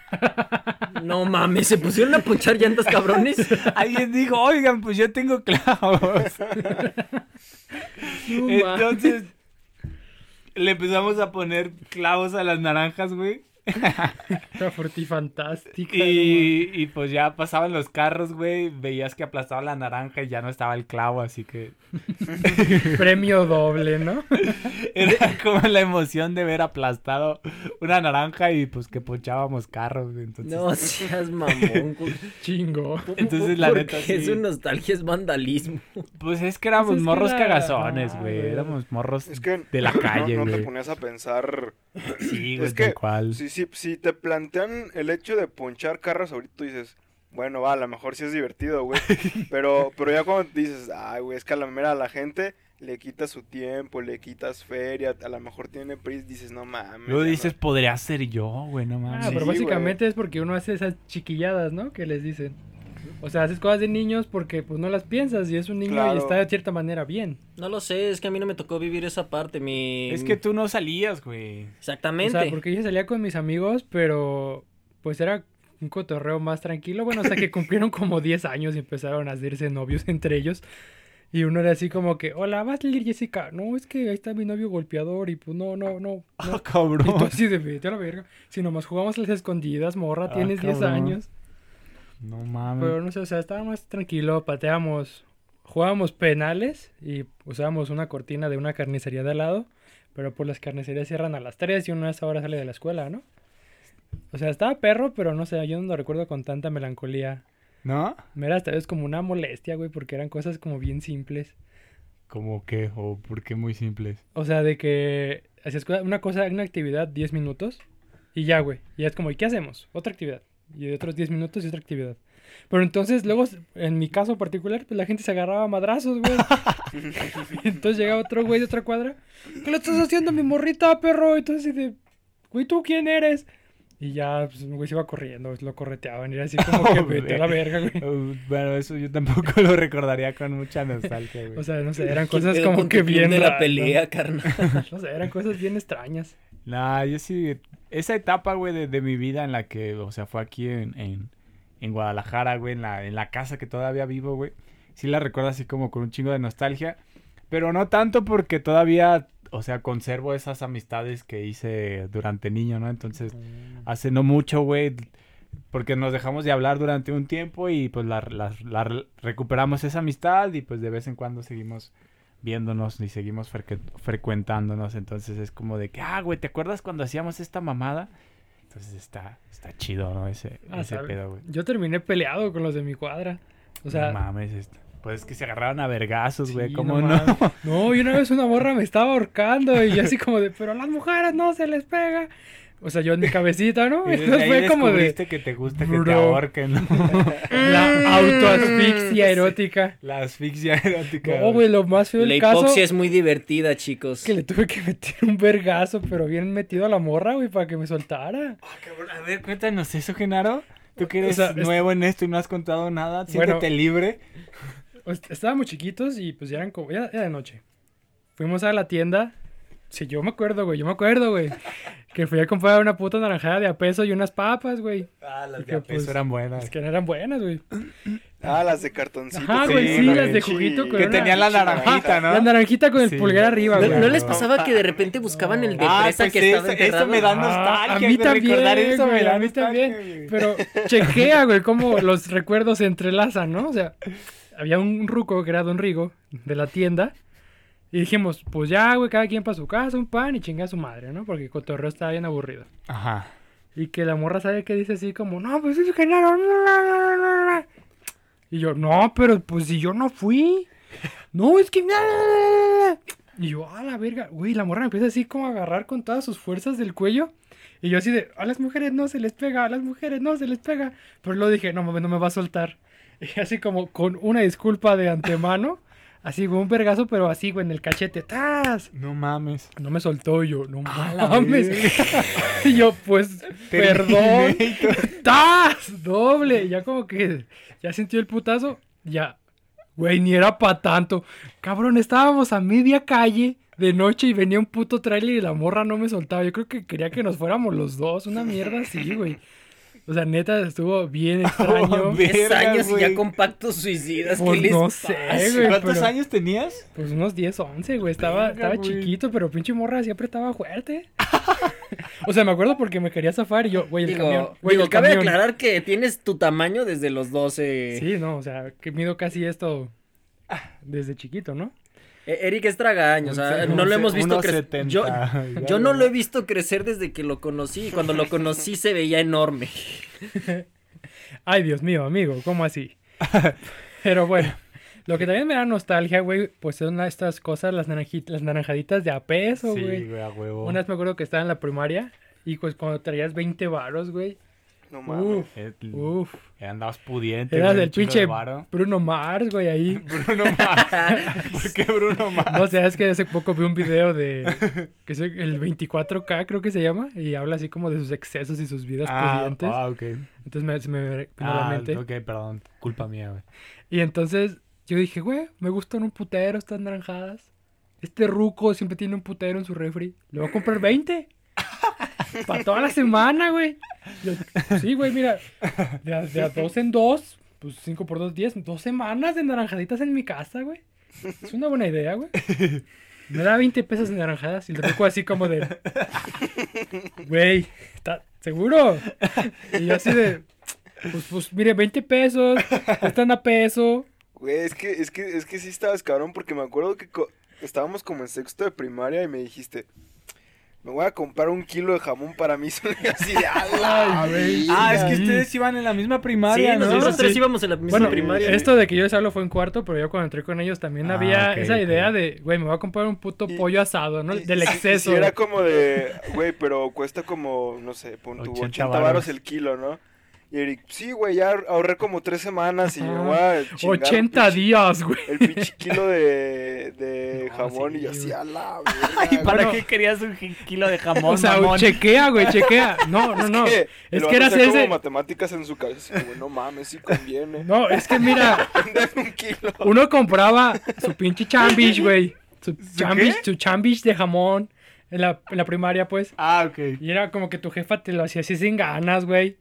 No mames, se pusieron a ponchar llantas cabrones. Alguien dijo, oigan, pues yo tengo clavos. Entonces, le empezamos a poner clavos a las naranjas, güey. La frutifantastica. no Y, y pues ya pasaban los carros, güey. Veías que aplastaba la naranja y ya no estaba el clavo, así que. *laughs* Premio doble, ¿no? *laughs* era como la emoción de ver aplastado una naranja y pues que ponchábamos carros, güey. Entonces, No seas mamón. *laughs* Chingo. Entonces, la ¿Por neta, sí. Su nostalgia es vandalismo. pues es que éramos Pues es que morros era- cagazones, no, güey. Éramos morros Es que de la no- calle, no, te ponías a pensar. Sí, *clears throat* güey, es que tal cual. Si, si, si te plantean el hecho de ponchar carros ahorita, tú dices, bueno, va, a lo mejor sí es divertido, güey. *laughs* pero, pero ya cuando dices, ay, güey, es que a la mera a la gente le quitas su tiempo, le quitas feria, a lo mejor tiene prisa, dices, no mames. Luego dices, no". podría ser yo, güey, no Ah, mames. Sí, pero güey. básicamente es porque uno hace esas chiquilladas, ¿no? Que les dicen. O sea, haces cosas de niños porque pues no las piensas y es un niño y está de cierta manera bien. No lo sé, es que a mí no me tocó vivir esa parte. Mi... Es que tú no salías, güey. O Exactamente. sea, porque yo salía con mis amigos, pero pues era un cotorreo más tranquilo. Bueno, hasta que *laughs* cumplieron como 10 años y empezaron a hacerse novios entre ellos. Y uno era así como que, hola, ¿vas a salir Jessica? No, es que ahí está mi novio golpeador y pues no, no, no. *laughs* Ah, no. Y tú cabrón. así de vete a la verga. Si nomás jugamos a las escondidas, morra, Ah, tienes 10 cabrón. años. No mames. Pero no sé, o sea, estaba más tranquilo, pateábamos, jugábamos penales y usábamos una cortina de una carnicería de al lado, pero pues las carnicerías cierran a las 3 y uno a esa hora sale de la escuela, ¿no? O sea, estaba perro, pero no sé, yo no lo recuerdo con tanta melancolía. ¿No? Me era hasta vez como una molestia, güey, porque eran cosas como bien simples. ¿Cómo qué? ¿O por qué muy simples? O sea, de que hacías una cosa, una actividad 10 minutos y ya, güey. Y ya es como, ¿y qué hacemos? Otra actividad. Y de otros 10 minutos y otra actividad. Pero entonces, luego, en mi caso particular, pues la gente se agarraba a madrazos, güey. *laughs* entonces llegaba otro güey de otra cuadra. ¿Qué le estás haciendo a mi morrita, perro? Entonces, de, güey, ¿tú quién eres? Y ya, pues, un güey se iba corriendo, lo correteaban. Y era así como que *laughs* vete a la verga, güey. Uh, bueno, eso yo tampoco lo recordaría con mucha nostalgia, güey. O sea, no sé, eran ¿Qué cosas como que bien de la pelea, carnal. ¿no? *laughs* No sé, eran cosas bien extrañas. Nah, yo sí. Esa etapa, güey, de, de mi vida en la que, o sea, fue aquí en, en, en Guadalajara, güey, en la, en la casa que todavía vivo, güey. Sí la recuerdo así como con un chingo de nostalgia. Pero no tanto porque todavía, o sea, conservo esas amistades que hice durante niño, ¿no? Entonces, hace no mucho, güey, porque nos dejamos de hablar durante un tiempo y pues la, la- la re- recuperamos esa amistad y pues de vez en cuando seguimos viéndonos y seguimos frecu- frecuentándonos. Entonces es como de que, ah, güey, ¿te acuerdas cuando hacíamos esta mamada? Entonces está, está chido, ¿no? Ese, Ah, ese pedo, güey. Yo terminé peleado con los de mi cuadra. O sea, no mames, esto. Pues es que se agarraron a vergazos, güey, sí, ¿cómo no no? *laughs* No, y una vez una morra me estaba ahorcando y así como de, pero a las mujeres no se les pega. O sea, yo en mi cabecita, ¿no? *laughs* Y desde Entonces ahí fue como de que te gusta que te ahorquen, ¿no? *laughs* la autoasfixia erótica. La asfixia erótica. No, güey, lo más feo La del caso hipoxia es muy divertida, chicos. que le tuve que meter un vergazo, pero bien metido a la morra, güey, para que me soltara. A ver, cuéntanos eso, Genaro. Tú que eres O sea, es- nuevo en esto y no has contado nada, Bueno. siéntete libre. Pues, estábamos chiquitos y pues ya eran como, ya era de noche. Fuimos a la tienda. Sí, yo me acuerdo, güey, yo me acuerdo, güey. Que fui a comprar una puta naranjada de a peso y unas papas, güey. Ah, las de a peso eran buenas. Es que no eran buenas, güey. Ah, las de cartoncito. Que güey, sí, las de juguito con Que una- tenían la naranjita, ¿no? La naranjita con el Sí. pulgar arriba, ¿No, güey. no les no. pasaba que de repente buscaban el de Ah, fresa pues que estaba eso me da Ah, nostalgia, a mí de también, recordar eso me güey, da a mí también. güey. Pero chequea, güey, cómo los recuerdos se entrelazan, ¿no? O sea, había un ruco que era Don Rigo de la tienda. Y dijimos, pues ya, güey, cada quien para su casa, un pan y chinga a su madre, ¿no? Porque cotorreo estaba bien aburrido. Ajá. Y que la morra sabe que dice así como, no, pues es no". Y yo, no, pero pues si yo no fui. *laughs* No, es que... no, no, no, no". Y yo, a la verga, güey, la morra me empieza así como a agarrar con todas sus fuerzas del cuello. Y yo así de, a las mujeres no se les pega, a las mujeres no se les pega. Pero luego dije, no no me va a soltar. *laughs* Y así como con una disculpa de antemano, así con un vergazo, pero así, güey, en el cachete, ¡tas! No mames. No me soltó yo, no mames. *laughs* y yo, pues, perdón. *laughs* ¡Tas! Doble. Ya como que ya sintió el putazo. Ya. Güey, ni era pa' tanto. Cabrón, estábamos a media calle de noche y venía un puto trailer y la morra no me soltaba. Yo creo que quería que nos fuéramos los dos. Una mierda así, güey. O sea, neta, estuvo bien *laughs* extraño. Oh, 10 Verga, años y ya con pactos suicidas. Pues ¿Qué les no pasa? sé, güey. ¿Cuántos pero- años tenías? Pues unos 10, 11, güey. Estaba, Verga, estaba chiquito, pero pinche morra siempre estaba fuerte. *laughs* O sea, me acuerdo porque me quería zafar y yo, güey, el Digo, camión. Güey, digo, el cabe camión. aclarar que tienes tu tamaño desde los 12. Sí, no, o sea, que mido casi esto desde chiquito, ¿no? E- Eric es tragaño, o sea, Un- no lo hemos visto crecer. 70, Yo, no lo he visto crecer desde que lo conocí. y Cuando lo conocí se veía enorme. *laughs* Ay, Dios mío, amigo, ¿cómo así? *laughs* Pero bueno, lo que también me da nostalgia, güey, pues son estas cosas, las, naranji- las naranjaditas de a peso, Sí, güey. güey, a huevo. Una vez me acuerdo que estaba en la primaria y pues cuando traías 20 varos, güey. No mames. Uf, Eh, uf. Andabas pudiente. Eras güey, el pinche de. Bruno Mars, güey, ahí. *laughs* Bruno Mars. *laughs* ¿Por qué Bruno Mars? No sé, es que hace poco vi un video de que es el 24K, creo que se llama, y habla así como de sus excesos y sus vidas Ah, pudientes. ah, ok. Entonces me, se me vino a la Ah, mente. ok, perdón. Culpa mía, güey. Y entonces yo dije, güey, me gustan un putero estas naranjadas. Este ruco siempre tiene un putero en su refri. Le voy a comprar 20. Para toda la semana, güey. Sí, güey, mira. De a, dos en dos, pues 5 por 2, 10. Dos semanas de naranjaditas en mi casa, güey. Es una buena idea, güey. Me da 20 pesos de naranjadas y el ruco así como de... Güey, ¿está seguro? Y yo así de... Pues, pues, mire, 20 pesos, están a peso. Güey, es que, es que, es que sí estabas cabrón porque me acuerdo que estábamos como en sexto de primaria y me dijiste, me voy a comprar un kilo de jamón para mí *laughs* solo y así de ala. *laughs* Ah, es que Sí. ustedes iban en la misma Sí, primaria, ¿no? nosotros Sí. tres íbamos en la misma Bueno, primaria. esto de que yo les hablo fue en cuarto, pero yo cuando entré con ellos también Ah, había esa idea de, güey, me voy a comprar un puto Y- pollo asado, ¿no? Y- Del y- y exceso. si era como de, güey, pero cuesta como, no sé, pon tu 80 80, varos. varos el kilo, ¿no? Y Eric, sí, güey, ya ahorré como tres semanas y me Ajá. voy a chingar un 80 pinche- días, güey. El pinche kilo de, de *laughs* No, jamón sí, y yo así güey. a la *laughs* ¿Y verga, para Bueno. qué querías un kilo de *laughs* jamón, O sea, mamón? chequea, güey, chequea. No, no, no. que Es que vato era hacía como matemáticas en su cabeza, así como, no mames, sí conviene. No, es que mira, Dame un kilo. uno compraba su pinche chambish, güey. Su chambish, qué? su chambish de jamón en la, en la primaria, pues. Ah, ok. Y era como que tu jefa te lo hacía así sin ganas, güey.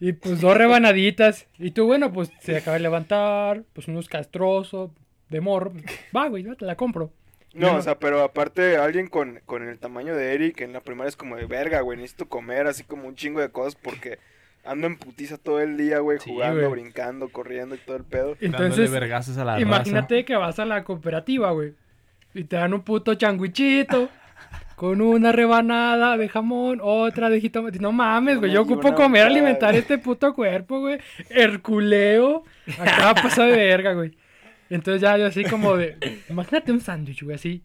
Y pues dos rebanaditas. Y tú, bueno, pues se acaba de levantar, pues unos castrosos de morro. Va, güey, yo te la compro. No, o sea, pero aparte, alguien con, con el tamaño de Eric en la primaria es como de verga, güey. Necesito comer así como un chingo de cosas porque ando en putiza todo el día, güey, Sí, jugando, güey. brincando, corriendo y todo el pedo. Entonces, vergazos a la imagínate que vas a la cooperativa, güey. Y te dan un puto changuichito. Con una rebanada de jamón, otra de jitomate. No mames, güey. Yo ocupo comer, alimentar este puto cuerpo, güey. Herculeo. Acá pasa de verga, güey. Entonces ya yo así como de... Imagínate un sándwich, güey, así.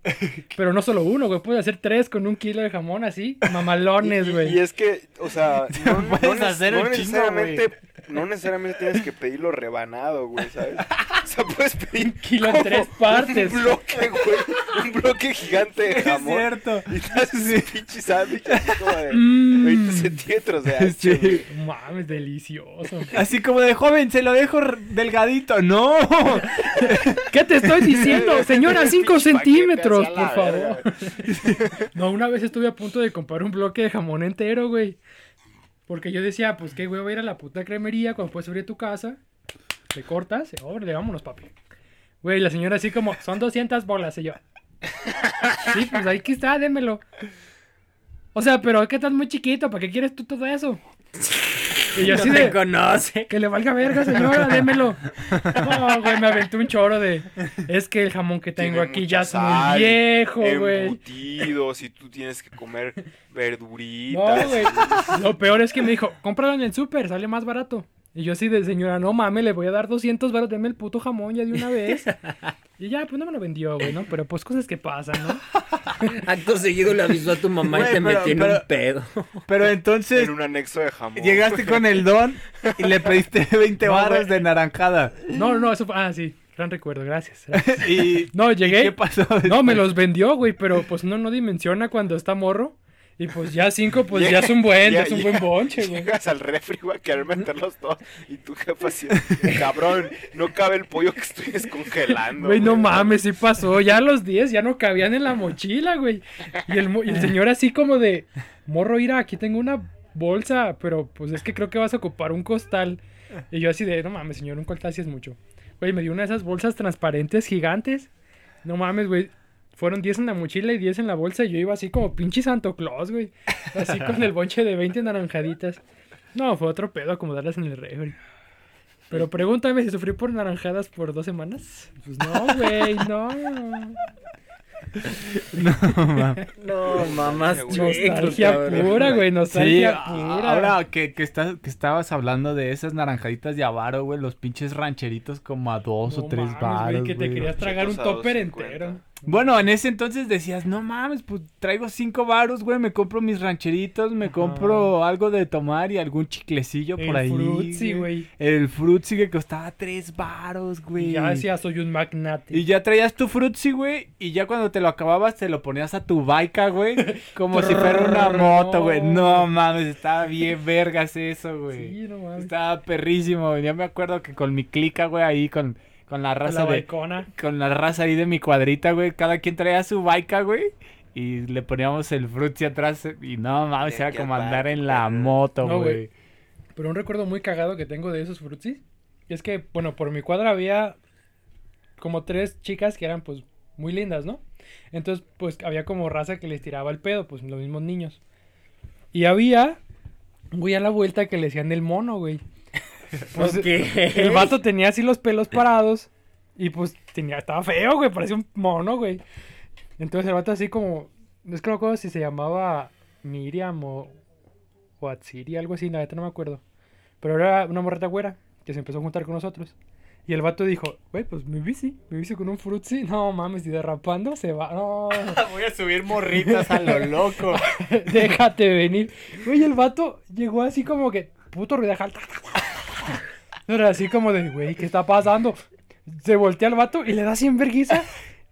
Pero no solo uno, güey. Puedes hacer tres con un kilo de jamón así. Mamalones, Y- y, güey. y es que, o sea, *laughs* no, no puedes hacer no un chingo, necesariamente, no necesariamente tienes que pedirlo rebanado, güey, ¿sabes? O sea, puedes pedir Kilo en tres partes. Un bloque, güey, un bloque gigante de Es jamón. cierto. Y te haces un pinche sándwich así como de Mm. 20 centímetros de ancho, Sí. güey. Mames, delicioso. Así como de joven, se lo dejo delgadito. ¡No! *laughs* ¿Qué te estoy diciendo? *laughs* Señora, El 5 pinche paquete centímetros, por favor. verga. *laughs* No, una vez estuve a punto de comprar un bloque de jamón entero, güey. Porque yo decía, pues qué güey, voy a ir a la puta cremería cuando puedes abrir tu casa. Te cortas, órale, vámonos, papi. Güey, la señora así como, son 200 bolas, y yo. Sí, pues ahí que está, démelo. O sea, pero es que estás muy chiquito, ¿para qué quieres tú todo eso? Y yo no así de, conoce. que le valga verga, señora, démelo. No, güey, me aventé un choro de, es que el jamón que tengo Tiene aquí ya es muy sal, viejo, güey. Embutidos y tú tienes que comer No, verduritas. güey. Lo peor es que me dijo, cómpralo en el súper, sale más barato. Y yo así de señora, no mames, le voy a dar 200 baros, deme el puto jamón ya de una vez. *laughs* Y ya, pues no me lo vendió, güey, ¿no? Pero pues cosas que pasan, ¿no? *laughs* Acto seguido le avisó a tu mamá y te metió en un pedo. Pero entonces en un anexo de jamón. llegaste con el don y le pediste *laughs* 20 No, güey. de naranjada. No, no, eso fue... Ah, sí, gran recuerdo, gracias. Y No, llegué... ¿qué pasó? No, me los vendió, güey, pero pues no, no dimensiona cuando está morro. Y pues ya cinco, pues ya es un buen, ya es un buen bonche, güey. Llegas al refri, güey, a querer meterlos *laughs* todos. Y tu jefa así, cabrón, no cabe el pollo que estoy descongelando. Güey, no mames, sí pasó. Ya a los 10 ya no cabían en la mochila, güey. Y el, mo- y el *laughs* señor así como de, morro, mira, aquí tengo una bolsa, pero pues es que creo que vas a ocupar un costal. Y yo así de, no mames, señor, un costal sí es mucho. Güey, me dio una de esas bolsas transparentes gigantes. No mames, güey. Fueron 10 en la mochila y 10 en la bolsa. Y yo iba así como pinche Santo Claus, güey. Así con el bonche de 20 naranjaditas. No, fue otro pedo acomodarlas en el refri. Pero pregúntame si sufrí por naranjadas por dos semanas. Pues no, güey, no. *laughs* No, mames. No, mamás Nostalgia pura, güey, Sí, nostalgia a- pura. ahora que, que, estás- que estabas hablando de esas naranjaditas de avaro, güey, los pinches rancheritos como a dos o No tres mames, güey, que te güey. querías tragar un topper 2.50. entero. Bueno, en ese entonces decías, no mames, pues traigo cinco varos, güey, me compro mis rancheritos, me Ajá. compro algo de tomar y algún chiclecillo por El ahí. frutzi, güey. El frutzi que costaba tres varos, güey. Y ya decía, soy un magnate. Y ya traías tu frutzi, güey, y ya cuando te lo acababas te lo ponías a tu baica, güey, *laughs* como si fuera una moto, güey. No mames, estaba bien vergas eso, güey. Sí, no mames. Estaba perrísimo, güey. Ya me acuerdo que con mi clica, güey, ahí con, con la Con raza la de... baicona. Con la raza ahí de mi cuadrita, güey. Cada quien traía su baica, güey. Y le poníamos el frutzi atrás. Y no mames, era como andar, en la moto, No, güey. güey. Pero un recuerdo muy cagado que tengo de esos frutsis es que, bueno, por mi cuadra había como tres chicas que eran, pues, muy lindas, ¿no? Entonces, pues, había como raza que les tiraba el pedo, pues, los mismos niños. Y había, güey, a la vuelta que le decían el mono, güey. Pues, El vato tenía así los pelos parados y, pues, tenía, estaba feo, güey, parecía un mono, güey. Entonces, el vato así como, no es que no me acuerdo si se llamaba Miriam o, o Atsiri, algo así, la neta no me acuerdo. Pero era una morreta güera que se empezó a juntar con nosotros. Y el vato dijo, güey, pues mi bici, mi bici con un frutzi. *laughs* No mames, y derrapando se va. No, *laughs* Voy a subir morritas a lo loco. *laughs* déjate venir. Güey, el vato llegó así como que, puto ruidaja. Era así como de, güey, ¿qué está pasando? Se voltea al vato y le da 100 verguiza.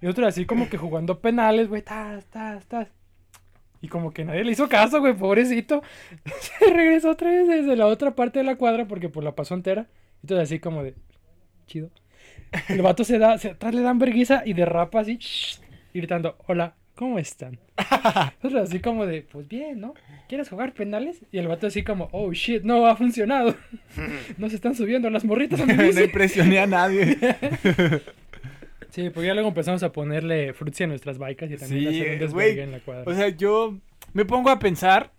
Y otro así como que jugando penales, güey, tas, tas, tas. Y como que nadie le hizo caso, güey, pobrecito. *laughs* Se regresó otra vez desde la otra parte de la cuadra porque pues la pasó entera. Entonces así como de, chido. El vato se da, se, atrás le dan verguiza y derrapa así, y gritando, hola, ¿cómo están? *laughs* Nosotros así como de, pues bien, ¿no? ¿Quieres jugar penales? Y el vato así como, oh shit, no ha funcionado. *laughs* No se están subiendo las morritas a *laughs* mi no impresioné a nadie. Sí, pues ya luego empezamos a ponerle frutzi a nuestras bikes y también Sí, desvergue güey, en la cuadra. O sea, yo me pongo a pensar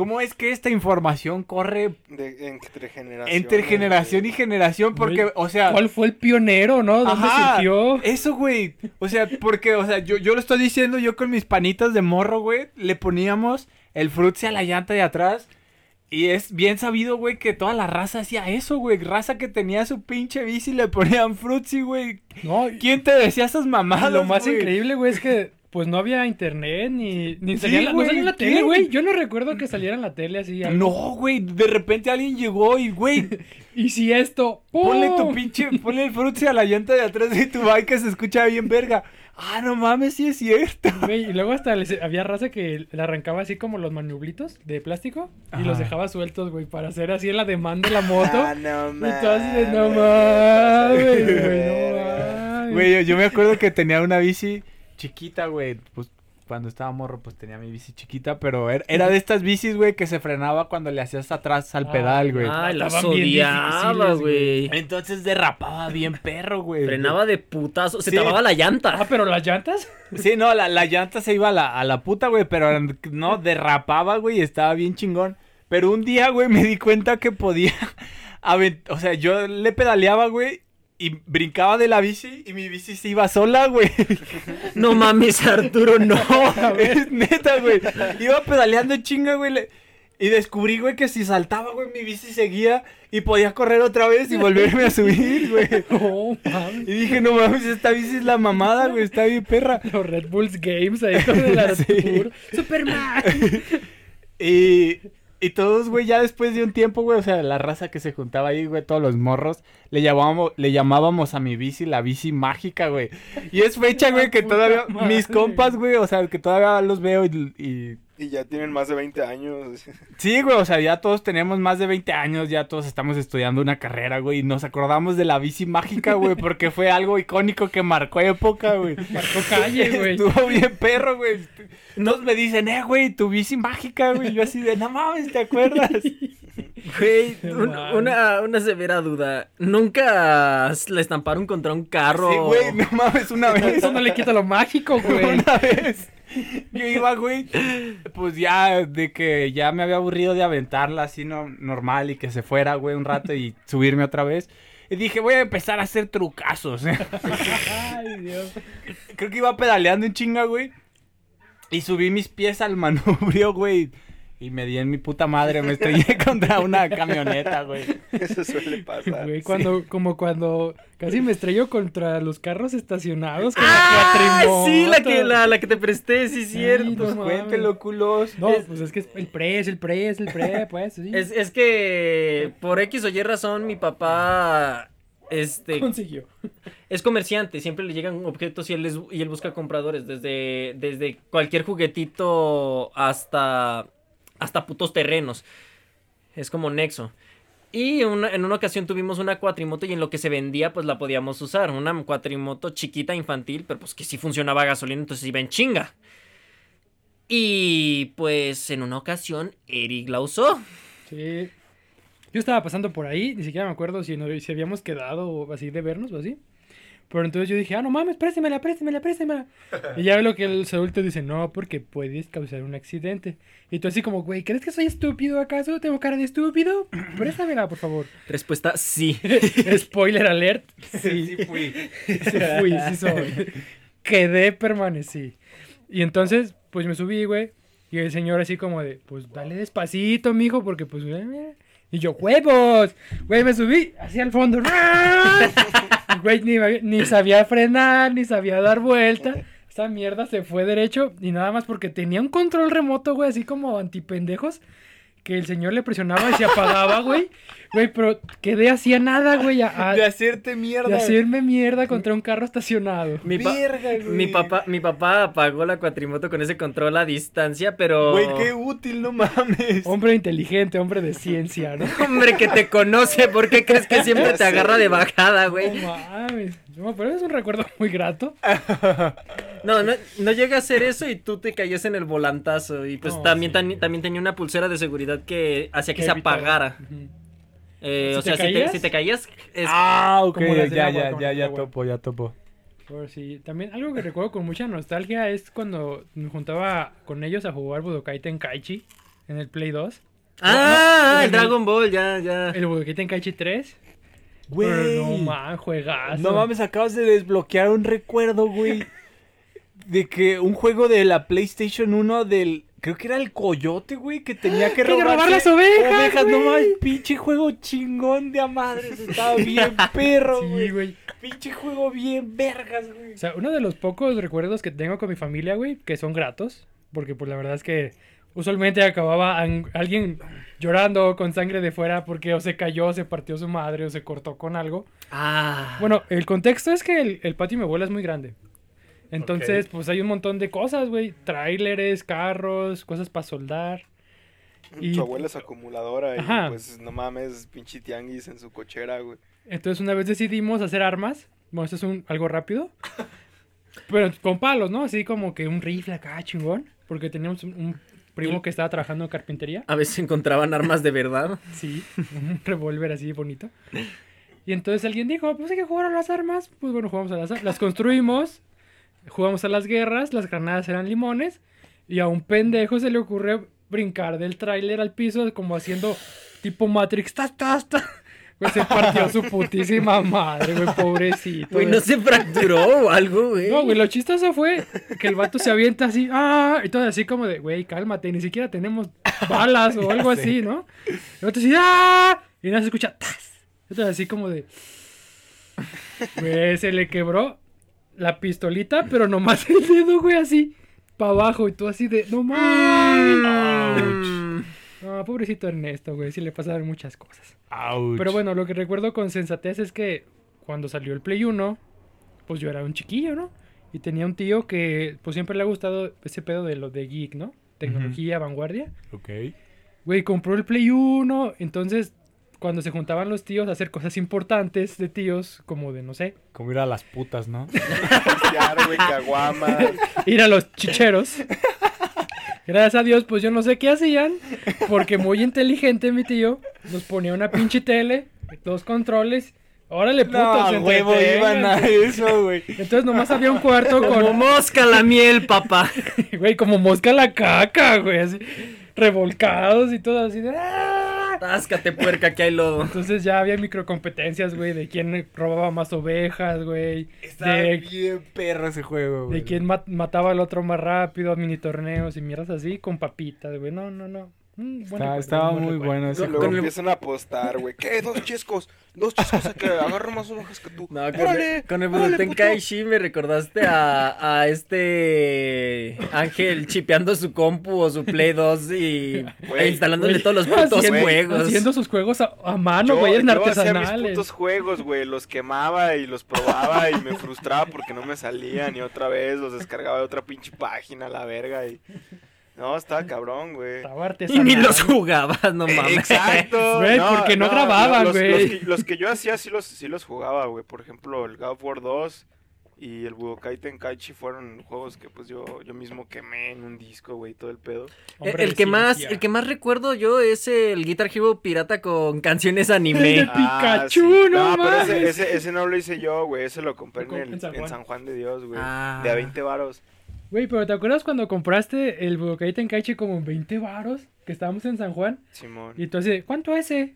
cómo es que esta información corre De, entre generaciones. entre generación y generación porque, Güey, o sea... ¿Cuál fue el pionero, no? ¿Dónde Ajá, surgió? Eso, güey. O sea, porque, o sea, yo, yo lo estoy diciendo, yo con mis panitas de morro, güey, le poníamos el frutzi a la llanta de atrás. Y es bien sabido, güey, que toda la raza hacía eso, güey. Raza que tenía su pinche bici le ponían frutzi, güey. No, ¿Quién te decía esas mamadas, lo más güey? increíble, güey, es que pues no había internet ni, ni Sí, salía, la- no güey, salía en la tele, güey. Yo no recuerdo que saliera en la tele así. algo. No, güey, de repente alguien llegó y, güey, *laughs* Y si esto, ponle tu ¡pum! pinche, ponle el frutzi a la llanta de atrás de tu bike que se escucha bien verga. Ah, no mames, sí es cierto. *laughs* Güey, y luego hasta les- había raza que le arrancaba así como los manublitos de plástico y los dejaba sueltos, güey, para hacer así en la demanda de la moto. Ah, no y tú así de, no mames, mames, güey, no mames. Güey, yo, yo me acuerdo que tenía una bici chiquita, güey. Pues cuando estaba morro, pues tenía mi bici chiquita, pero era, era de estas bicis, güey, que se frenaba cuando le hacías atrás al Ah, pedal, güey. Ay, las odiaba, güey. Entonces derrapaba bien perro, güey. Frenaba de putazo. Se Sí. trababa la Ah, llanta. pero las llantas. Sí, no, la, la llanta se iba a la, a la puta, güey, pero no, derrapaba, güey, y estaba bien chingón. Pero un día, güey, me di cuenta que podía *laughs* O sea, yo le pedaleaba, güey, y brincaba de la bici y mi bici se iba sola, güey. No mames, Arturo, no. Es neta, güey. Iba pedaleando chinga, güey. Y descubrí, güey, que si saltaba, güey, mi bici seguía y podía correr otra vez y volverme a subir, güey. *laughs* No mames. Y dije, no mames, esta bici es la mamada, güey, está bien perra. Los Red Bulls Games ahí con el *laughs* Sí. Arturo. Superman. Y, y todos, güey, ya después de un tiempo, güey, o sea, la raza que se juntaba ahí, güey, todos los morros, le llamábamos, le llamábamos a mi bici la bici mágica, güey. Y es fecha, güey, que todavía, mis compas, güey, o sea, que todavía los veo y- y Y ya tienen más de 20 años. *laughs* Sí, güey, o sea, ya todos tenemos más de 20 años, ya todos estamos estudiando una carrera, güey, y nos acordamos de la bici mágica, güey, *laughs* porque fue algo icónico que marcó época, güey. Marcó calle, *laughs* güey. Estuvo bien perro, güey. Nos me dicen, eh, güey, tu bici mágica, güey. Yo así de, no mames, ¿te acuerdas? Güey, un- una, una severa duda. ¿Nunca le estamparon contra un carro? Sí, güey, no mames, una vez. Eso no le quita lo mágico, güey. Una vez *laughs* yo iba, güey, pues ya de que ya me había aburrido de aventarla así no, normal y que se fuera, güey, un rato y *laughs* subirme otra vez. Y dije, voy a empezar a hacer trucazos. *laughs* Ay, Dios. Creo que iba pedaleando en chinga, güey. Y subí mis pies al manubrio, güey. Y me di en mi puta madre, me estrellé *laughs* contra una camioneta, güey. Eso suele pasar. Güey, cuando, como cuando casi me estrello contra los carros estacionados con ¡Ah! la Sí, la que, la, la que te presté, sí, cierto. no Pues cuéntelo, culos. No, Es- pues es que es el pre, es el pre, es el pre, pues, sí. Es, es que por X o Y razón mi papá este Consiguió. es comerciante, siempre le llegan objetos y él, les- y él busca compradores, desde, desde cualquier juguetito hasta, hasta putos terrenos. Es como Nexo. Y una- en una ocasión tuvimos una cuatrimoto y en lo que se vendía pues la podíamos usar. Una cuatrimoto chiquita, infantil, pero pues que sí funcionaba a gasolina, entonces iba en chinga. Y pues en una ocasión Eric la usó. Sí. Yo estaba pasando por ahí, ni siquiera me acuerdo si, no, si habíamos quedado así de vernos o así. Pero entonces yo dije, ah, no mames, préstemela, préstemela, préstemela. *laughs* y ya lo que el adulto dice, no, porque puedes causar un accidente. Y tú así como, güey, ¿crees que soy estúpido acaso? ¿Tengo cara de estúpido? *clears throat* Préstamela, por favor. Respuesta sí. *laughs* Spoiler alert. Sí, sí fui. Sí fui, sí soy. Quedé, permanecí. Y entonces, pues me subí, güey. Y el señor así como de, pues dale despacito, mijo, porque pues... eh, mira. Y yo, huevos. Güey, me subí hacia el fondo. *laughs* Güey, ni, ni sabía frenar, ni sabía dar vuelta. Esa mierda se fue derecho. Y nada más porque tenía un control remoto, güey, así como antipendejos. Que el señor le presionaba y se apagaba, güey. Güey, pero quedé hacía nada, güey. a- a- De hacerte mierda. de hacerme mierda contra un carro estacionado. Mi, pa- Verga, güey. mi papá, mi papá apagó la cuatrimoto con ese control a distancia, pero. Güey, qué útil, no mames. Hombre inteligente, hombre de ciencia, ¿no? *laughs* Hombre que te conoce, ¿por qué crees que siempre te agarra de güey. bajada, No güey? mames. No, pero es un recuerdo muy grato. *laughs* No, no, no llega a ser eso y tú te caías en el volantazo. Y pues No, también, sí. también tenía una pulsera de seguridad que hacía que Que se evitaba. apagara. Eh, ¿Si o te sea, si te, caías? si te caías, es- Ah, ok, ya, agua, ya, ya, ya topo, ya topo. Por sí. También algo que recuerdo con mucha nostalgia es cuando me juntaba con ellos a jugar Budokai Tenkaichi en el Play 2. Ah, no, el Dragon Ball, ya, ya. El Budokai Tenkaichi 3. Güey. Pero no mames, juegazo. No mames, acabas de desbloquear un recuerdo, güey. De que un juego de la PlayStation 1 del. Creo que era el coyote, güey, que tenía que *gasps* robarse robar las ovejas, no güey. mames, pinche juego chingón de a madres. Estaba bien *laughs* perro, Sí, güey. güey. pinche juego bien vergas, güey. O sea, uno de los pocos recuerdos que tengo con mi familia, güey, que son gratos, porque pues la verdad es que usualmente acababa alguien llorando con sangre de fuera porque o se cayó, o se partió su madre, o se cortó con algo. Ah. Bueno, el contexto es que el, el patio de mi abuela es muy grande. Entonces, pues hay un montón de cosas, güey. Tráileres, carros, cosas para soldar. Y- Su abuela es acumuladora y Ajá. pues no mames, pinche tianguis en su cochera, güey. Entonces una vez decidimos hacer armas. Bueno, esto es un, algo rápido. Pero con palos, ¿no? Así como que un rifle acá, chingón. Porque teníamos un, un primo Y- que estaba trabajando en carpintería. A veces encontraban armas de verdad. Sí, un revólver así bonito. Y entonces alguien dijo, pues hay que jugar a las armas. Pues bueno, jugamos a las armas. Las construimos, jugamos a las guerras, las granadas eran limones. Y a un pendejo se le ocurre brincar del tráiler al piso como haciendo tipo Matrix. ¡Tas, tas, tas! Pues se partió su putísima madre, güey, pobrecito. Güey, no se fracturó o algo, güey. No, güey, lo chistoso fue que el vato se avienta así, ah, y todo así como de, güey, cálmate, ni siquiera tenemos balas o *laughs* algo así, ¿no? Y otro así, ah, y nada se escucha, tas. Otro así como de, güey, se le quebró la pistolita, pero nomás el dedo, güey, así, para abajo, y tú así de, no mames. Mm. No, pobrecito Ernesto, güey, sí le pasaron muchas cosas. Ouch. Pero bueno, lo que recuerdo con sensatez es que cuando salió el Play 1, pues yo era un chiquillo, ¿no? Y tenía un tío que pues siempre le ha gustado ese pedo de lo de geek, ¿no? Tecnología, vanguardia. Ok. Güey, compró el Play 1, entonces cuando se juntaban los tíos a hacer cosas importantes de tíos, como de, no sé, Como ir a las putas, ¿no? *laughs* *laughs* Ir a los chicheros. Gracias a Dios, pues yo no sé qué hacían, porque muy inteligente mi tío nos ponía una pinche tele, dos controles. Órale, putos, No, huevo, iban a eso, güey. Entonces nomás había un cuarto Como con, mosca la miel, papá. *laughs* güey, como mosca la caca, güey, así, revolcados y todo así de... ¡ah! Táscate, puerca, que hay lodo. Entonces ya había microcompetencias, güey, de quién robaba más ovejas, güey. Está De, bien perro ese juego, güey. de quién ma- mataba al otro más rápido, mini torneos y mierdas así, con papitas, güey. No, no, no. Mm, Está- estaba muy bueno ese Luego empiezan a apostar, güey. ¿Qué? Dos chescos. Dos chescos que agarro más ovejas que tú. No, con, ¡Órale! el, con el órale, Budoten puto! Kaishi me recordaste a, a este Ángel chipeando su compu o su Play 2 y e instalándole todos los putos Haciendo- juegos. Haciendo sus juegos a, a mano, güey, en yo hacía mis artesanales. putos juegos, güey, los quemaba y los probaba y me frustraba porque no me salían y otra vez los descargaba de otra pinche página, la verga y... No, estaba cabrón, güey. Estaba Y *laughs* ni los jugabas, no Eh, mames. Exacto. *laughs* Güey, porque no grababan, los, güey. Los, que, los que yo hacía sí los, sí los jugaba, güey. Por ejemplo, el God of War 2 y el Budokai Tenkaichi fueron juegos que pues yo, yo mismo quemé en un disco, güey, todo el pedo. Hombre el que más, el que más recuerdo yo es el Guitar Hero pirata con *laughs* canciones anime. El de Pikachu, no pero ese, mames. ese, ese no lo hice yo, güey. Ese lo compré Lo en, el- en San en Juan. San Juan de Dios, güey. Ah. De a 20 varos. Güey, pero ¿te acuerdas cuando compraste el Budokai Tenkaichi como en 20 varos? Que estábamos en San Juan. Simón. Y tú así, ¿cuánto ese?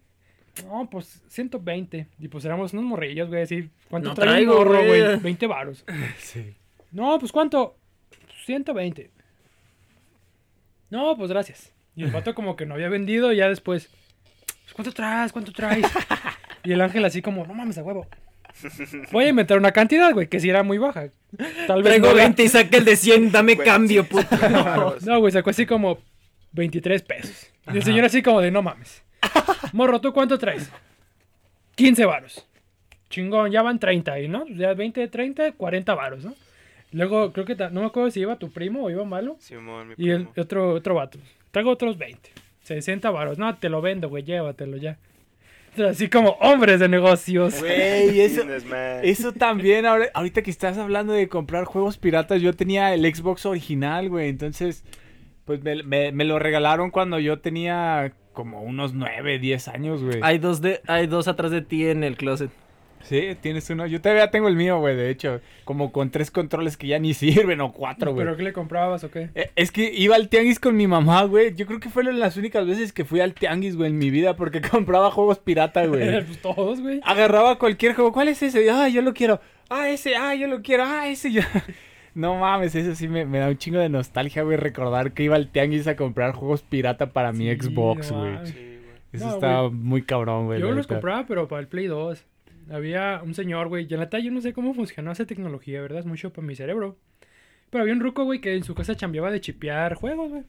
No, pues 120. Y pues éramos unos morrillos, güey, así. ¿Cuánto No trae traigo, un gorro, güey. güey? 20 varos. *laughs* Sí. No, pues ¿cuánto? 120. No, pues gracias. Y el vato como que no había vendido y ya después, "Pues, ¿cuánto traes? ¿Cuánto traes? *laughs* Y el ángel así como, no mames, a huevo. Voy a inventar una cantidad, güey, que si era muy baja. Tal vez Traigo no era- 20 y saca el de 100, dame Güey, cambio, puto. varos. *laughs* No, güey, sacó así como 23 pesos. Y el señor así como de, no mames. Morro, ¿tú cuánto traes? 15 varos. Chingón, ya van 30 ahí, ¿no? Ya 20, 30, 40 varos, ¿no? Luego, creo que, no me acuerdo si iba tu primo o iba malo. Simón, mi Y el primo. otro, otro vato. Traigo otros 20. 60 varos. No, te lo vendo, güey, llévatelo ya. Así como hombres de negocios. Güey, eso, también, ahora- ahorita que estás hablando de comprar juegos piratas, yo tenía el Xbox original, güey, entonces, pues me, me- me lo regalaron cuando yo tenía como unos 9, 10 años, güey. Hay dos, de, hay dos atrás de ti en el closet. Sí, tienes uno, yo todavía tengo el mío, güey, de hecho, como con tres controles que ya ni *laughs* sirven o cuatro, güey. ¿Pero qué le comprabas o qué? Eh, Es que iba al tianguis con mi mamá, güey. Yo creo que fueron las únicas veces que fui al tianguis, güey, en mi vida, porque *laughs* compraba juegos pirata, *laughs* güey. pues todos, güey. Agarraba cualquier juego. ¿Cuál es ese? Ah, yo lo quiero. Ah, ese. Ah, yo lo quiero. Ah, ese. Yo... No mames, eso sí me, me da un chingo de nostalgia, güey, recordar que iba al tianguis a comprar juegos pirata para mi Xbox, no güey. Sí. Eso No, estaba muy cabrón, güey. Yo los compraba, pero para el Play 2. Había un señor, güey. Y la neta, yo no sé cómo funcionó esa tecnología, ¿verdad? Es mucho para mi cerebro. Pero había un ruco, güey, que en su casa chambeaba de chipear juegos, güey.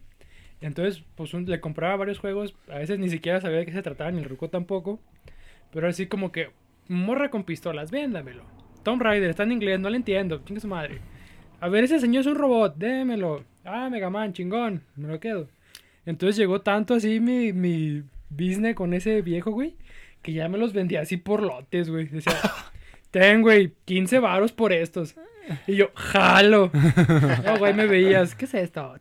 Entonces, pues le compraba varios juegos. A veces ni siquiera sabía de qué se trataba, ni el ruco tampoco. Pero así como que, morra con pistolas, véndamelo. Tomb Raider, está en inglés, no le entiendo. Chinga su madre. A ver, ese señor es un robot, démelo. Ah, Mega Man, chingón, me lo quedo. Entonces llegó tanto así mi, mi business con ese viejo, güey, que ya me los vendía así por lotes, güey. Decía, *laughs* ten, güey, 15 varos por estos. Y yo, jalo. No, güey, me veías, ¿qué es esto?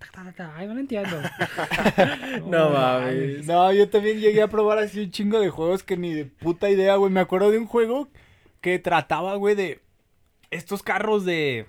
Ay, no lo entiendo. *laughs* No mames. No, yo también llegué a probar así un chingo de juegos que ni de puta idea, güey. Me acuerdo de un juego que trataba, güey, de estos carros de...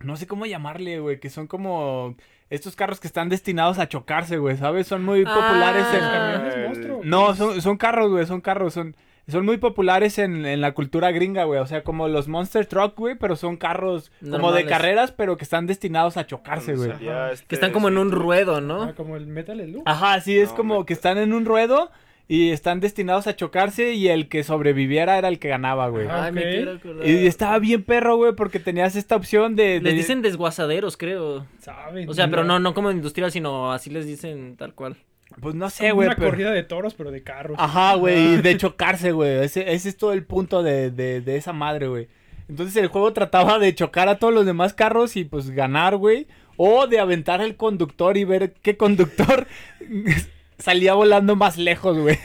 No sé cómo llamarle, güey, que son como estos carros que están destinados a chocarse, güey, ¿sabes? Son muy populares en... Ah. Monstruo. No, son, son carros, güey, son carros, son... Son muy populares en, en la cultura gringa, güey. O sea, como los Monster Truck, güey, pero son carros como de carreras, pero que están destinados a chocarse, güey. Ajá. este Que están como en un ruedo, Ah, ¿no? como el Metal Slug. Ajá, sí, es No, como me- que están en un ruedo y están destinados a chocarse y el que sobreviviera era el que ganaba, güey. Ah, Ay, me quiero acordar. Y estaba bien perro, güey, porque tenías esta opción de... Les dicen desguazaderos, creo. ¿Saben? O sea, pero no, no como industrial, sino así les dicen tal cual. Pues no sé, güey, una pero... corrida de toros, pero de carros. Ajá, güey, y de chocarse, güey. Ese, ese es todo el punto de, de, de esa madre, güey. Entonces el juego trataba de chocar a todos los demás carros y pues ganar, güey. O de aventar al conductor y ver qué conductor *laughs* salía volando más lejos, güey.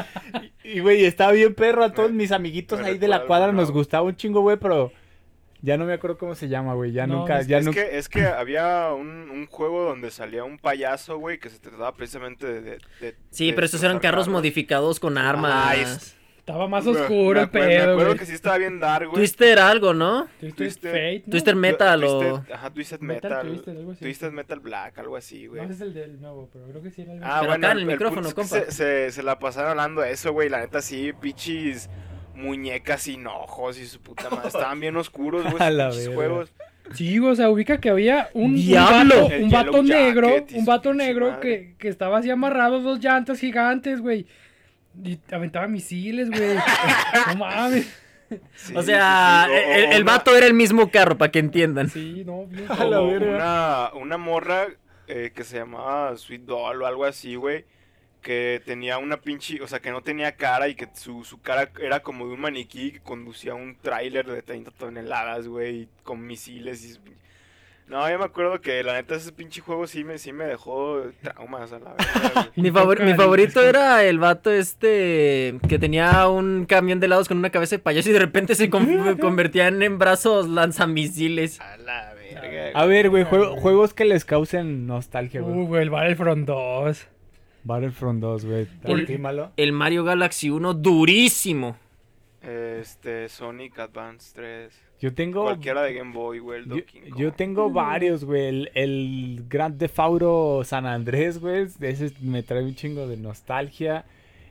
*laughs* y, güey, estaba bien perro. A todos mis amiguitos ahí de la cuadra nos ¿no? gustaba un chingo, güey, pero... Ya no me acuerdo cómo se llama, güey. Ya No, nunca, es ya es, no. que, es que había un, un juego donde salía un payaso, güey, que se trataba precisamente de... de- de- Sí, de pero estos eran carros. modificados con armas. Ah, es- Estaba más oscuro me el acuer- Me pedo, acuerdo güey. que sí estaba bien dark, güey. Twister algo, ¿no? Twisted Twisted- Fate, ¿no? Twister Metal o... Twisted- Ajá, Twisted Metal Metal. Twisted, algo así. Twisted Metal Black, algo así, güey. No, ese es el del nuevo, pero creo que sí era algo Ah, así. Pero bueno, acá en el punto micrófono, que compa. Se, se, se la pasaron hablando de eso, güey. La neta, sí, pichis muñecas sin ojos y su puta madre. Estaban bien oscuros, güey. *laughs* A la verga. juegos. Sí, o sea, ubica que había un, un ¡Diablo! vato, El un vato negro, un vato negro que, que estaba así amarrado a dos llantas gigantes, güey. Y aventaba misiles, güey. *laughs* no mames. Sí, O sea, sí, sí. O- el, o el una- vato era el mismo carro, para que entiendan. Sí, no, bien. A la una, una morra eh, que se llamaba Sweet Doll o algo así, güey. Que tenía una pinche, o sea, que no tenía cara y que su, su cara era como de un maniquí que conducía un tráiler de 30 toneladas, güey, con misiles y... No, yo me acuerdo que la neta ese pinche juego sí me, sí me dejó traumas a la verdad, güey. *laughs* Mi, favor- mi favorito era el vato este que tenía un camión de helados con una cabeza de payaso y de repente se con- *laughs* convertían en brazos lanzamisiles. A la verga. A ver, güey, juego- juegos que les causen nostalgia, güey. Uh, güey, el Battlefront 2. Battlefront 2, güey. El- ¿Qué malo? El Mario Galaxy 1 durísimo. Este, Sonic Advance 3. Yo tengo. Cualquiera de Game Boy, güey, el Yo, Donkey Kong. yo tengo varios, güey. El, el Grand Theft Auto San Andrés, güey. Ese me trae un chingo de nostalgia.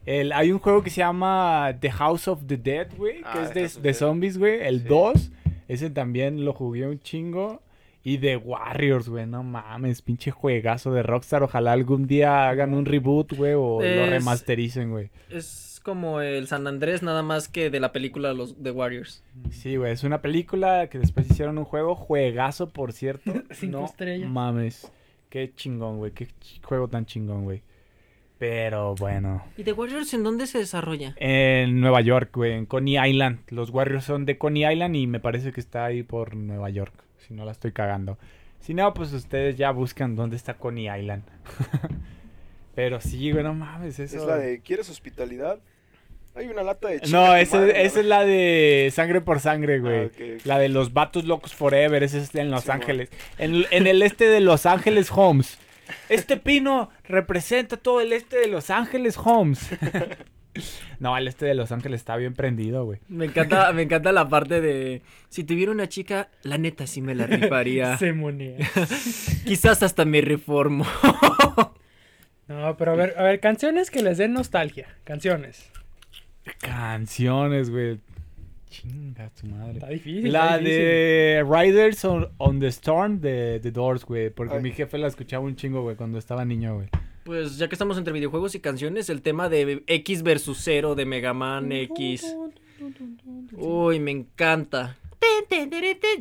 El, hay un juego que se llama The House of the Dead, güey. Que Ah, es The de, zombies, güey. El Sí. 2. Ese también lo jugué un chingo. Y The Warriors, güey. No mames, pinche juegazo de Rockstar. Ojalá algún día hagan un reboot, güey. O lo remastericen, güey. Es como el San Andrés, nada más que de la película Los The Warriors. Sí, güey, es una película que después hicieron un juego, juegazo, por cierto. *laughs* Cinco no estrellas. mames, qué chingón, güey, qué ch- juego tan chingón, güey. Pero bueno, ¿Y The Warriors en dónde se desarrolla? en Nueva York, güey, en Coney Island. Los Warriors son de Coney Island y me parece que está ahí por Nueva York, si no la estoy cagando. Si no, pues ustedes ya buscan dónde está Coney Island. *laughs* Pero sí, güey, no mames, eso. Es la de, ¿quieres hospitalidad? Hay una lata de No, chinga tu esa, madre, esa es la de Sangre por Sangre, güey. Ah. La de los vatos locos forever, esa es en Los. Ángeles. En, en el este de Los Ángeles Homes. Este pino representa todo el este de Los Ángeles Homes. *laughs* no, el este de Los Ángeles está bien prendido, güey. Me encanta, me encanta la parte de si tuviera una chica, la neta sí me la rifaría. *laughs* Se monea. *laughs* Quizás hasta me reformo. No, pero a ver, a ver, canciones que les den nostalgia. Canciones. Canciones, güey. Chinga tu madre. Está difícil. La está difícil. de Riders on, on the Storm de The Doors, güey. Porque Ay. mi jefe la escuchaba un chingo, güey, cuando estaba niño, güey. Pues ya que estamos entre videojuegos y canciones, el tema de X versus 0 de Mega Man X. Uy, me encanta.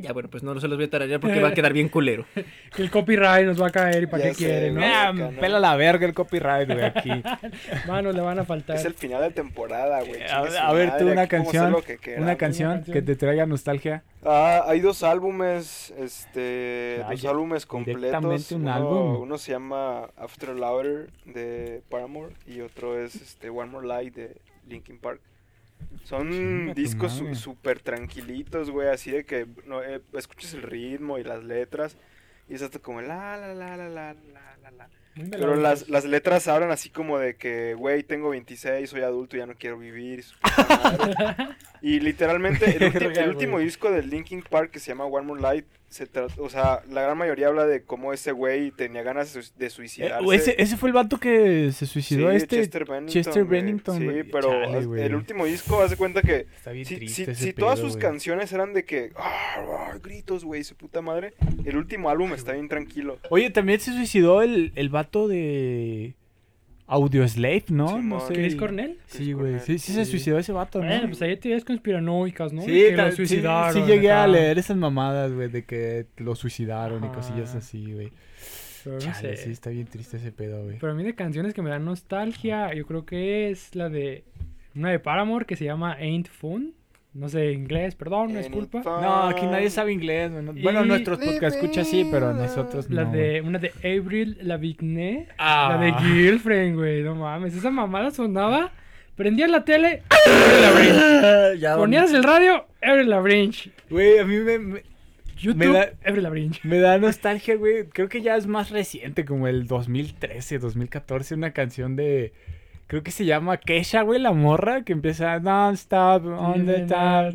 Ya bueno, pues no se los voy a tararear porque va a quedar bien culero. *laughs* Que el copyright nos va a caer y para Ya qué sé, quieren, ¿no? Ah, pela la verga el copyright, güey, aquí. *laughs* Manos le van a faltar. Es el final de temporada, güey. A, su a ver, tú una canción, una canción canción. que te traiga nostalgia. Ah, hay dos álbumes, este, dos Vaya, álbumes completos. un uno, álbum. uno se llama After Louder de Paramore y otro es este One More Light de Linkin Park. Son discos súper tranquilitos, güey, así de que no, eh, escuches el ritmo y las letras. Y es hasta como la, la, la, la, la, la, la. Pero las, las letras hablan así como de que, güey, tengo 26, soy adulto, ya no quiero vivir. y *laughs* literalmente, el, último disco del Linkin Park que se llama One More Light se o sea, la gran mayoría habla de cómo ese güey tenía ganas de, Eh, suicidarse. ese, ese fue el vato que se suicidó Sí, este. Chester Bennington. Chester güey. Bennington, Sí, pero Chale, el último disco, hace cuenta que Está bien si, triste si- ese si todas sus canciones eran de que, ah, gritos, güey, su puta madre, el último álbum está bien tranquilo. Oye, también se suicidó el, el vato de Audio Slave, ¿no? no Simón. sé. ¿Chris Cornell? Sí, güey. Sí, sí se sí. suicidó ese vato, ¿no? Bueno, pues ahí hay teorías conspiranoicas, ¿no? Sí, que lo sí, suicidaron. sí llegué a leer esas mamadas, güey, de que lo suicidaron y cosillas así, güey. No sé. sí, está bien triste ese pedo, güey. Pero a mí de canciones que me dan nostalgia, yo creo que es la de una de Paramore que se llama Ain't Fun. No sé inglés, perdón, no es culpa. No, aquí nadie sabe inglés, no- Y- Bueno, nuestros podcast escucha sí, pero nosotros no. La güey. de una de Avril Lavigne, Ah. la de Girlfriend, güey, no mames, esa mamada sonaba Prendías la tele, Avril Lavigne. *laughs* Ya, Ponías el radio, Avril Lavigne. Güey, a mí me, me, YouTube, da- Avril Lavigne. me da nostalgia, güey. Creo que ya es más reciente, como el 2013, 2014, una canción de... Creo que se llama Kesha, güey, la morra, que empieza non-stop, on the top,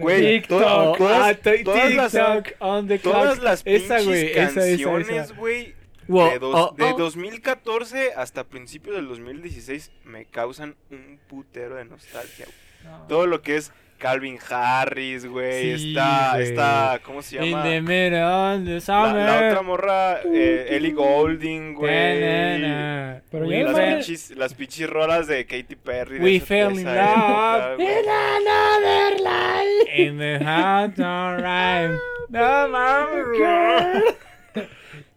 Güey, TikTok, to- todas- ah, todas TikTok, on the Todas clock. las Esa, güey, canciones, güey, de, dos- oh, de oh. 2014 hasta principios del 2016 me causan un putero de nostalgia, güey. Todo lo que es Calvin Harris, güey, Sí, está, güey. está, ¿cómo se In llama? the middle of the La, summer. la otra morra, eh, Ellie Golding, güey. Na, na, na. Pero Las fell- pinches, las pinches rolas de Katy Perry. de We fell in love *laughs* in another life. In the of rhyme. *laughs* No, mama.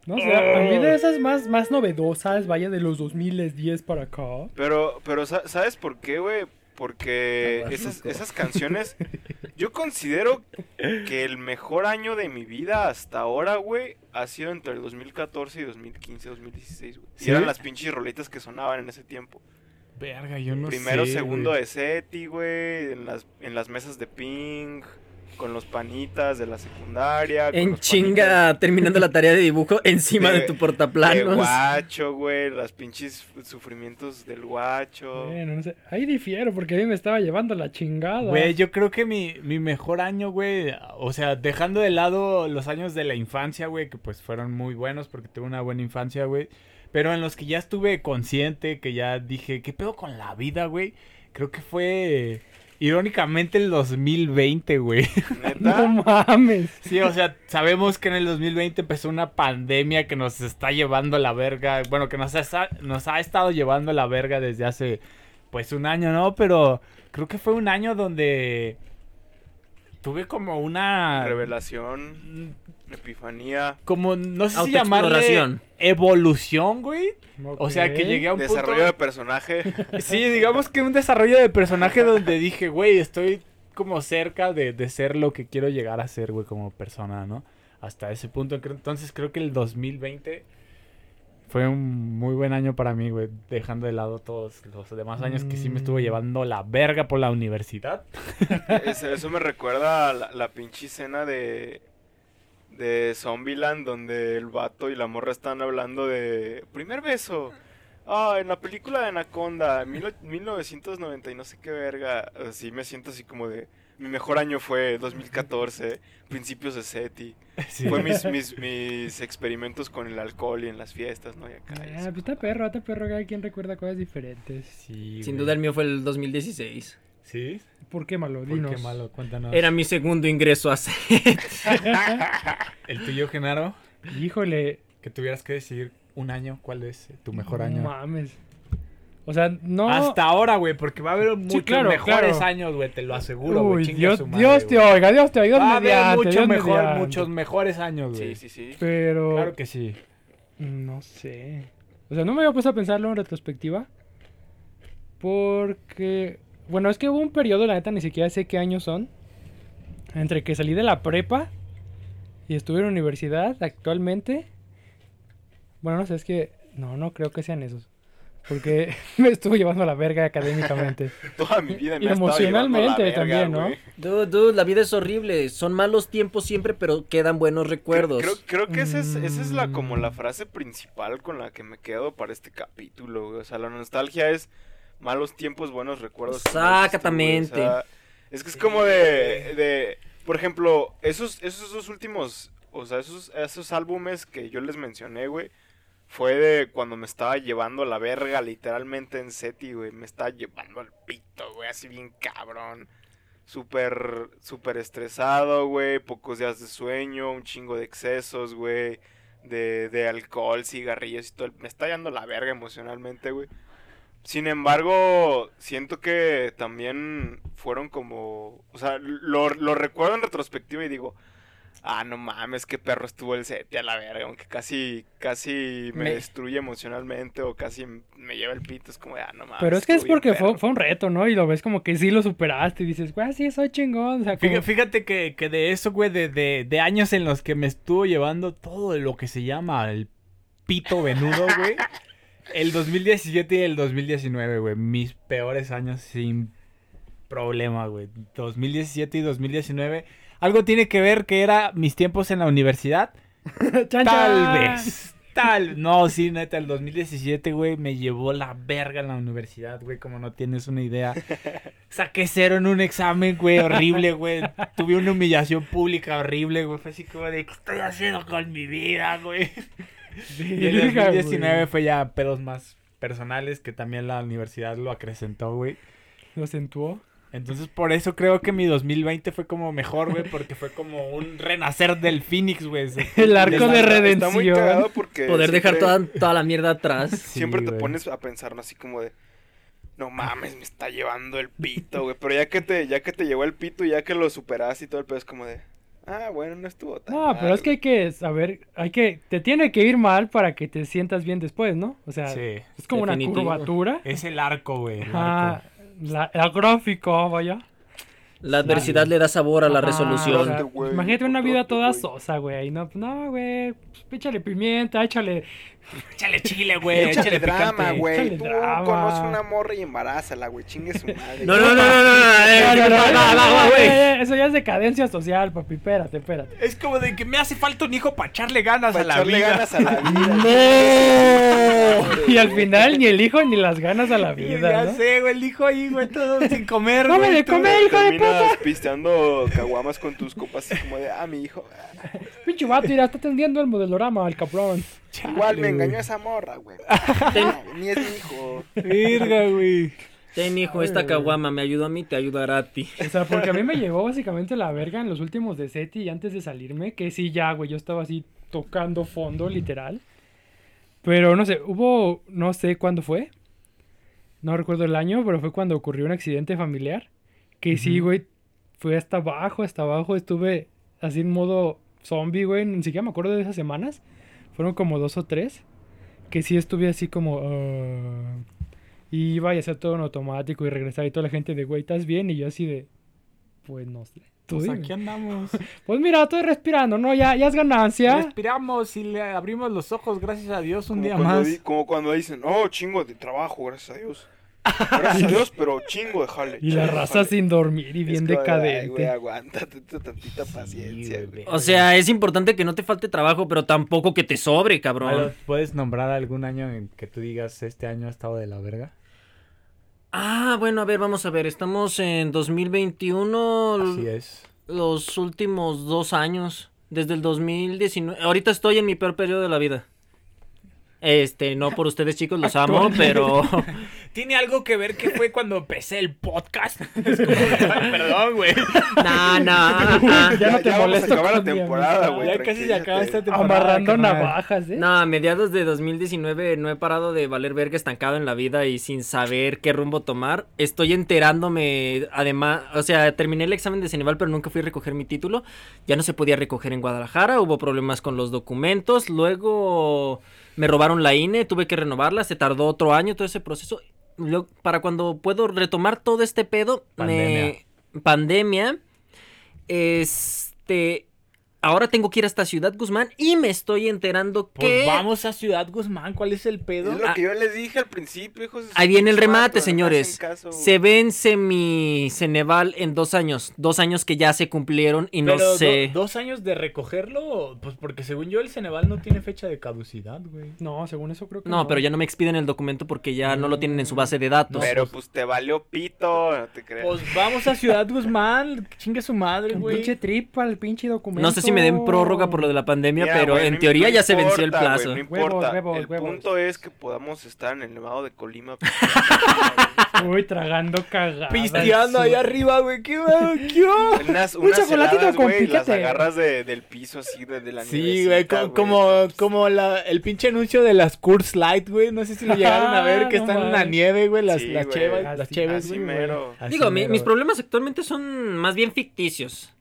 No sé, a mí de esas más, más novedosas, vaya de los 2010 para acá. Pero, pero, sa- ¿sabes por qué, güey? Porque esas, esas canciones, *laughs* yo considero que el mejor año de mi vida hasta ahora, güey, ha sido entre el 2014 y 2015, 2016, güey. Y eran las pinches rolitas que sonaban en ese tiempo. Verga, yo no Primero, sé. segundo güey. de SETI, güey, en las, en las mesas de ping, con los panitas de la secundaria. con En los chinga, terminando la tarea de dibujo encima de, De- tu panitas De portaplanos. guacho, güey, las pinches sufrimientos del guacho. Bueno, no sé. Ahí difiero porque a mí me estaba llevando la chingada. Güey, yo creo que mi, mi mejor año, güey, o sea, dejando de lado los años de la infancia, güey, que pues fueron muy buenos porque tuve una buena infancia, güey, pero en los que ya estuve consciente, que ya dije, ¿qué pedo con la vida, güey? Creo que fue, irónicamente, el 2020, güey. Neta. *laughs* No mames. Sí, o sea, sabemos que en el 2020 empezó una pandemia que nos está llevando a la verga. Bueno, que nos ha, nos ha estado llevando a la verga desde hace, pues, un año, ¿no? Pero creo que fue un año donde tuve como una... Revelación, epifanía, Como, no sé si llamarle evolución, güey. O sea, que llegué a un desarrollo de personaje. *laughs* Sí, digamos que un desarrollo de personaje donde dije, güey, estoy como cerca de, de ser lo que quiero llegar a ser, güey, como persona, ¿no? Hasta ese punto. Entonces creo que el 2020 fue un muy buen año para mí, güey, dejando de lado todos los demás años que sí me estuvo Mm. llevando la verga por la universidad. *laughs* Eso, eso me recuerda a la, la pinche escena de de Zombieland donde el vato y la morra están hablando de primer beso. Ah, en la película de Anaconda, mil, 1990 y no sé qué verga. Así me siento así como de mi mejor año fue 2014, principios de SETI. *laughs* Sí. Fue mis, mis, mis experimentos con el alcohol y en las fiestas, ¿no? Y acá. Ah, así pues está perro, está perro. Cada quien recuerda cosas diferentes. Sí, Sin güey. duda el mío fue el 2016. ¿Sí? ¿Por qué malo? ¿Por Dinos. qué malo? Cuéntanos. Era mi segundo ingreso a set. *laughs* ¿El tuyo, Genaro? Híjole. Que tuvieras que decidir un año, ¿cuál es tu mejor no año? mames. O sea, no. Hasta ahora, güey, porque va a haber muchos claro, mejores claro. año, güey, te lo aseguro, güey. Dios, su madre, Dios te oiga, Dios te oiga. Dios Va a haber mucho Dios mejor, mediante. muchos mejores años, güey. Sí, sí, sí. Pero. Claro que sí. No sé. O sea, no me había puesto a pensarlo en retrospectiva. Porque. Bueno, es que hubo un periodo, la neta, ni siquiera sé qué años son. Entre que salí de la prepa y estuve en la universidad actualmente. Bueno, no sé, es que. No, no creo que sean esos. Porque *laughs* me estuvo llevando a la verga académicamente. *laughs* Toda mi vida me Y la emocionalmente verga, también, ¿no? Dude, dude, la vida es horrible. Son malos tiempos siempre, pero quedan buenos recuerdos. Creo, creo que esa es, esa es la como la Mm. frase principal con la que me quedo para este capítulo. O sea, la nostalgia es malos tiempos, buenos recuerdos. Exactamente. O sea, es que es como de, de, por ejemplo, esos, esos dos últimos, o sea, esos, esos álbumes que yo les mencioné, güey. Fue de cuando me estaba llevando la verga, literalmente en SETI, güey. Me estaba llevando al pito, güey, así bien cabrón. Súper, súper estresado, güey. Pocos días de sueño, un chingo de excesos, güey. De, de alcohol, cigarrillos y todo. Me está yendo la verga emocionalmente, güey. Sin embargo, siento que también fueron como... O sea, lo recuerdo en retrospectiva y digo... Ah, no mames, qué perro estuvo el set a la verga, aunque casi, casi me, Me- destruye emocionalmente o casi me lleva el pito, es como de, ah, no mames. Pero es que es porque fue, un reto, ¿no? Y lo ves como que sí lo superaste y dices, güey, sí, soy chingón. O sea, como- fíjate que, que de eso, güey, de, de, de años en los que me estuvo llevando todo lo que se llama el pito venudo, güey. *laughs* El 2017 y el 2019, güey. Mis peores años sin problema, güey. 2017 y 2019. Algo tiene que ver que era mis tiempos en la universidad. *laughs* Chan, Tal vez. Tal. No, sí, neta, el 2017, güey, me llevó la verga en la universidad, güey, como no tienes una idea. Saqué cero en un examen, güey, horrible, güey. Tuve una humillación pública horrible, güey. Fue así como de, ¿qué estoy haciendo con mi vida, güey? Y el Verga, 2019 güey. fue ya pedos más personales que también la universidad lo acrecentó, güey. Lo acentuó. Entonces, por eso creo que mi 2020 fue como mejor, güey, porque fue como un renacer del Phoenix, güey. *laughs* El arco de redención. Está muy cagado porque. Poder dejar toda, toda la mierda atrás. *laughs* Siempre te güey. pones a pensar, ¿no? Así como de. No mames, me está llevando el pito, güey. Pero ya que te, ya que te llevó el pito, ya que lo superas y todo el pedo es como de. Ah, bueno, no estuvo tan No, pero mal, es que hay que saber, hay que, te tiene que ir mal para que te sientas bien después, ¿no? O sea, Sí. es como una curvatura. Es el arco, güey. el arco. La, el gráfico, vaya. La adversidad le da sabor a la resolución. o sea, imagínate una vida toda sosa, güey. No, no, güey. pues, échale pimienta, échale. Échale chile, güey. Échale Échale drama, güey. Échale Tú drama. conoces una morra y embarázala, güey. Chingue su madre. No, no, no, no, no, no, eh, No, no, no, va, no, va, no, va, no, güey. eh, Eso ya es decadencia social, papi. Espérate, espérate. Es como de que me hace falta un hijo para echarle ganas Para a la echarle vida. ganas a la vida. Y al final ni el hijo ni las ganas a la vida, ya ¿no? sé, güey, el hijo ahí, güey, todo sin comer, güey. de comer, hijo de Terminas pisteando caguamas con tus copas así como de, ah, mi hijo. *laughs* Pinche vato, mira, está atendiendo el modelorama, el cabrón. Igual me engañó esa morra, güey. *laughs* Ten, Ni es mi hijo. Verga, güey. ten, hijo, esta caguama me ayudó a mí, te ayudará a ti. O sea, porque a mí me *laughs* llegó básicamente la verga en los últimos de SETI y antes de salirme, que sí, ya, güey, yo estaba así tocando fondo, literal. Pero no sé, hubo, no sé cuándo fue. No recuerdo el año, pero fue cuando ocurrió un accidente familiar. Que sí, güey, fue hasta abajo, hasta abajo. Estuve así en modo zombie, güey. Ni siquiera me acuerdo de esas semanas. Fueron como dos o tres. Que sí estuve así como... ah, y iba y hacía todo en automático y regresaba y toda la gente de, güey, ¿estás bien? Y yo así de... Pues no sé. Tú Pues dime. aquí andamos. *laughs* Pues mira, estoy respirando, ¿no? Ya, ya es ganancia. Respiramos y le abrimos los ojos, gracias a Dios, un Como día más. di- como cuando dicen, oh, chingo de trabajo, gracias a Dios. Gracias a Dios, pero chingo de jale. Y la raza jale". sin dormir y Es bien como de, "Ay, güey, decadente. aguántate tu tantita paciencia, Sí, güey. güey. O sea, es importante que no te falte trabajo, pero tampoco que te sobre, Malo, cabrón. ¿Puedes nombrar algún año en que tú digas este año ha estado de la verga? Ah, bueno, a ver, vamos a ver. Estamos en 2021. Así es. Los últimos dos años. Desde el 2019. Ahorita estoy en mi peor periodo de la vida. Este, no por ustedes chicos, los amo, pero... *laughs* ¿Tiene algo que ver que fue cuando empecé el podcast? *laughs* Es como, ay, perdón, güey. No, no. *laughs* Ya no te vamos a molesto la temporada, güey. Ya casi se acaba esta temporada. Amarrando navajas, ¿eh? No, a mediados de 2019 no he parado de valer verga estancado en la vida y sin saber qué rumbo tomar. Estoy enterándome, además, o sea, terminé el examen de Ceneval, pero nunca fui a recoger mi título. Ya no se podía recoger en Guadalajara, hubo problemas con los documentos. Luego me robaron la INE, tuve que renovarla, se tardó otro año todo ese proceso. Para cuando puedo retomar todo este pedo, me- pandemia, este, ahora tengo que ir hasta Ciudad Guzmán y me estoy enterando Pues que vamos a Ciudad Guzmán, ¿cuál es el pedo? Es lo Ah. que yo les dije al principio, hijos. Ahí viene el remate, señores. caso, se vence mi Ceneval en dos años, dos años que ya se cumplieron y no Pero do- sé. dos años de recogerlo, pues porque según yo el Ceneval no tiene fecha de caducidad, güey. No, según eso creo que No, pero ya no me expiden el documento porque ya no lo tienen en su base de datos. Pero pues te valió pito, no te creas. Pues vamos a Ciudad Guzmán, chingue su madre, Un güey. pinche trip el pinche documento. No sé si me den prórroga por lo de la pandemia, Mira, pero en no- teoría ya se venció el plazo. no importa. Huevos, el huevos. punto es que podamos estar en el Nevado de Colima. *laughs* Uy, tragando cagadas. Pisteando ahí arriba, güey. ¿Qué va? ¿Qué va? unas, Un unas chocolatito heladas, con las piquete. agarras de, del piso así, de, de la Sí, güey, como, como la, el pinche anuncio de las Coors Light, güey. No sé si lo llegaron a ver, que No están en la nieve, güey, las, Sí, las chevas, así- las cheves, güey. Digo, mero. mis problemas actualmente son más bien ficticios.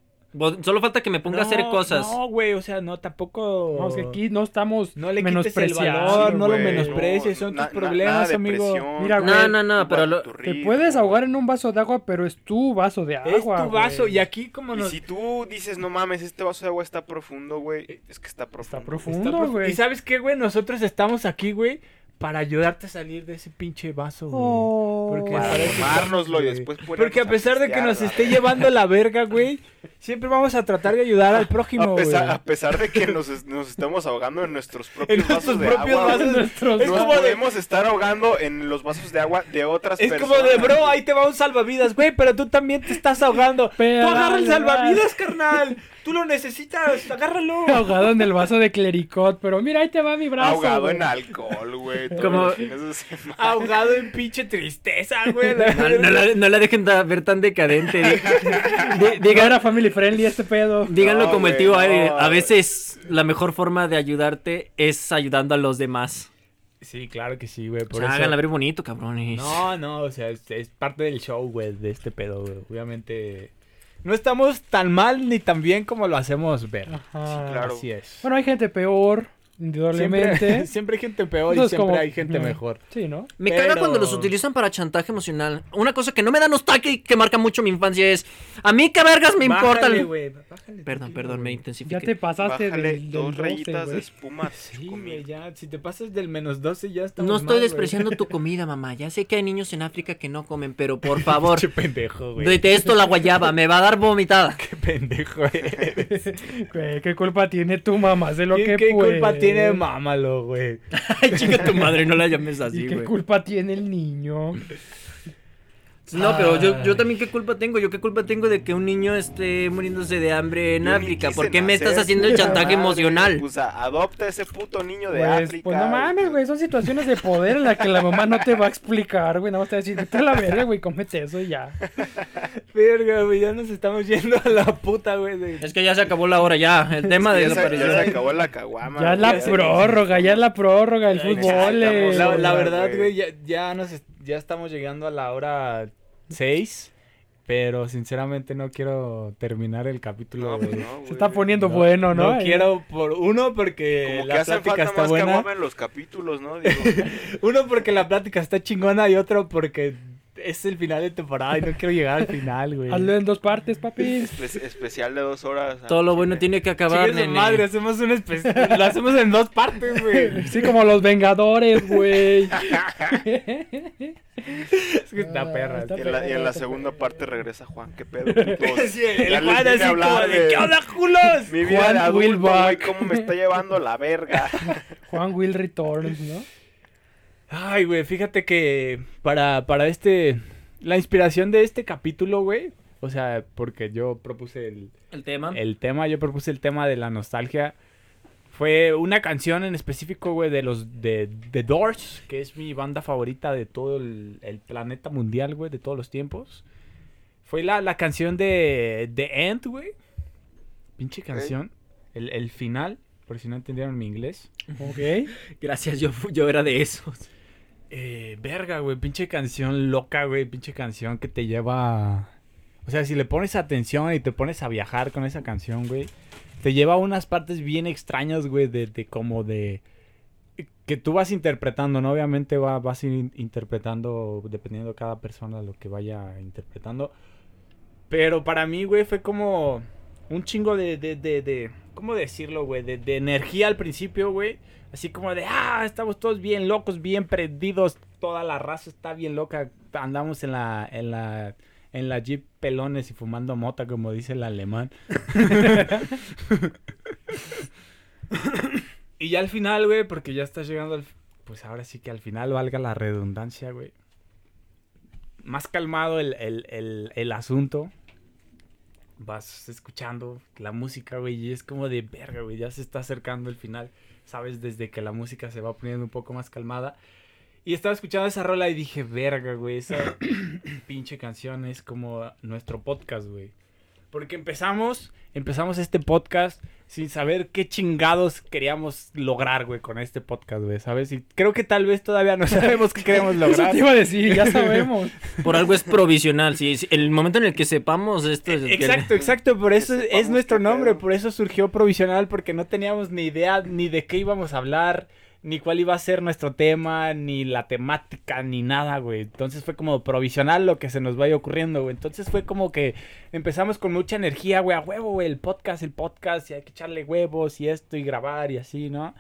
Solo falta que me ponga a hacer cosas. No, güey, o sea, no, tampoco... No, es que aquí no estamos No le quites el valor, no lo menosprecies, son tus problemas, amigo. Mira, güey, No, no, no, pero lo- Te puedes ahogar en un vaso de agua, pero es tu vaso de agua. Es tu vaso, y aquí como Y nos... si tú dices, no mames, este vaso de agua está profundo, güey, es que está profundo. Está profundo, profu- güey. Y sabes qué, güey, nosotros estamos aquí, güey, para ayudarte a salir de ese pinche vaso, güey. Oh. Porque Para tomárnoslo y güey. después Porque a pesar de que nos esté llevando la verga, güey, siempre vamos a tratar de ayudar al prójimo, a güey. pesar, a pesar de que nos, es- nos estamos ahogando en nuestros *laughs* propios En nuestros vasos de propios agua, vasos. güey. Nuestros Es como de- podemos estar ahogando en los vasos de agua de otras Es personas. como de, bro, ahí te va un salvavidas, güey, pero tú también te estás ahogando. Pero tú agarra el salvavidas, carnal. Tú lo necesitas, *laughs* agárralo. Ahogado en el vaso de *laughs* clericot, pero mira, ahí te va mi brazo. Ahogado güey. en alcohol, güey. Como-. Ahogado en pinche tristeza, güey. *laughs* No, no la, no la dejen da- ver tan decadente. Era family friendly este pedo. díganlo No, como el tío no. Aire. A veces la mejor forma de ayudarte es ayudando a los demás. Sí, claro que sí, güey. O Por sea, eso... háganla ver bonito, cabrones. No, no, o sea, es, es parte del show, güey, de este pedo, güey. Obviamente, no estamos tan mal ni tan bien como lo hacemos ver. Ajá. claro. Así es. Bueno, hay gente peor, indudablemente. siempre, *laughs* siempre hay gente peor y siempre como- hay gente mejor. Sí, ¿no? Me Pero- caga cuando los utilizan para chantaje emocional. Una cosa que no me da nostalgia y que marca mucho mi infancia es... A mí qué vergas me importa Bájale, bájale, Perdón, perdón, me güey. Ya intensifiqué. te pasaste Bájale del, del dos 12, rayitas de espuma. *laughs* Sí, conmigo. güey, ya, si te pasas del menos 12 ya estamos No estoy mal, despreciando tu *laughs* comida, mamá. Ya sé que hay niños en África que no comen, pero por favor, Qué pendejo, güey. detesto la guayaba. Me va a dar vomitada. Qué pendejo eres. Güey, ¿Qué culpa tiene tu mamá? Sé lo ¿Qué, que qué culpa puede. Tiene mámalo, güey? *laughs* Ay, chica tu madre, no la llames *laughs* ¿Y así, qué güey. culpa tiene el niño? No, pero yo, yo también qué culpa tengo. Yo qué culpa tengo de que un niño esté muriéndose de hambre en Yo África. ¿Por qué me estás haciendo el chantaje madre. emocional? Pues a- adopta ese puto niño de Pues, África. pues no mames, güey, son situaciones de poder en las que la mamá no te va a explicar, güey, nada más te va a decir, vete a la verga, güey, cómete eso y ya. *laughs* Verga, güey, ya nos estamos yendo a la puta, güey. de- Es que ya se acabó la hora ya. El tema de Ya se, ya se acabó la caguama. Ya es la prórroga, ya es la prórroga del Ya, fútbol. eh. La, la verdad, güey. güey, ya, ya, nos, est- ya estamos llegando a la hora 6. Pero sinceramente no quiero terminar el capítulo, No, pues no, güey. Se está poniendo bueno, ¿no? No quiero, por uno, porque Como que la hacen plática falta está más buena. en los capítulos, ¿no? Digo, *laughs* Uno, porque la plática está chingona. Y otro, porque es el final de temporada y no quiero llegar al final, güey. Hazlo en dos partes, papi. espe- especial de dos horas. ah, Todo lo bueno tiene que acabar, nene. madre, hacemos un espe- *laughs* lo hacemos en dos partes, güey. Sí, como los Vengadores, güey. *laughs* Es que está perra. está Y en, la, y en la segunda parte regresa Juan, qué pedo. *laughs* Sí, el les Juan así a como de, ¿qué onda, culos? Mi vida Juan de adulto, will güey, cómo me está llevando la verga. Juan Will Returns, ¿no? Ay, güey, fíjate que para, para este... La inspiración de este capítulo, güey. O sea, porque yo propuse el, El tema. el tema, yo propuse el tema de la nostalgia. Fue una canción en específico, güey, de los de The Doors, que es mi banda favorita de todo el, el planeta mundial, güey, de todos los tiempos. Fue la, la canción de The End, güey. Pinche canción. El, el final, por si no entendieron mi inglés. Ok. *laughs* Gracias, yo, yo era de esos. Eh, verga, güey, pinche canción loca, güey, pinche canción que te lleva... O sea, si le pones atención y te pones a viajar con esa canción, güey, te lleva a unas partes bien extrañas, güey, de, de como de... Que tú vas interpretando, ¿no? Obviamente va, vas in- interpretando, dependiendo de cada persona, lo que vaya interpretando. Pero para mí, güey, fue como un chingo de, de, de, de ¿cómo decirlo, güey? De, de energía al principio, güey. Así como de, ah, estamos todos bien locos, bien prendidos. Toda la raza está bien loca. Andamos en la, en la, en la jeep pelones y fumando mota, como dice el alemán. *laughs* y ya al final, güey, porque ya estás llegando al... Pues ahora sí que al final valga la redundancia, güey. Más calmado el, el, el, el asunto. Vas escuchando la música, güey, y es como de verga, güey, ya se está acercando el final. Sabes, desde que la música se va poniendo un poco más calmada. Y estaba escuchando esa rola y dije, verga, güey, esa *clears throat* pinche canción es como nuestro podcast, güey. Porque empezamos, empezamos este podcast sin saber qué chingados queríamos lograr, güey, con este podcast, güey, ¿sabes? Y creo que tal vez todavía no sabemos qué queremos *laughs* Eso lograr. te iba a decir, ya *laughs* sabemos. Por algo es provisional. Si si- el momento en el que sepamos esto es el que- Exacto, *laughs* exacto, por eso es nuestro nombre, por eso surgió provisional, porque no teníamos ni idea ni de qué íbamos a hablar, ni cuál iba a ser nuestro tema, ni la temática, ni nada, güey. Entonces fue como provisional lo que se nos vaya ocurriendo, güey. Entonces fue como que empezamos con mucha energía, güey, a huevo, güey, el podcast, el podcast, y hay que echarle huevos y esto y grabar y así, ¿no?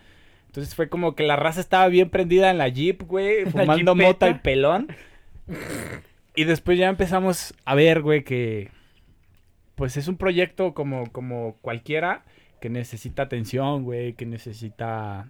Entonces fue como que la raza estaba bien prendida en la Jeep, güey, *laughs* fumando mota y pelón. *laughs* Y después ya empezamos a ver, güey, que pues es un proyecto como, como cualquiera que necesita atención, güey, que necesita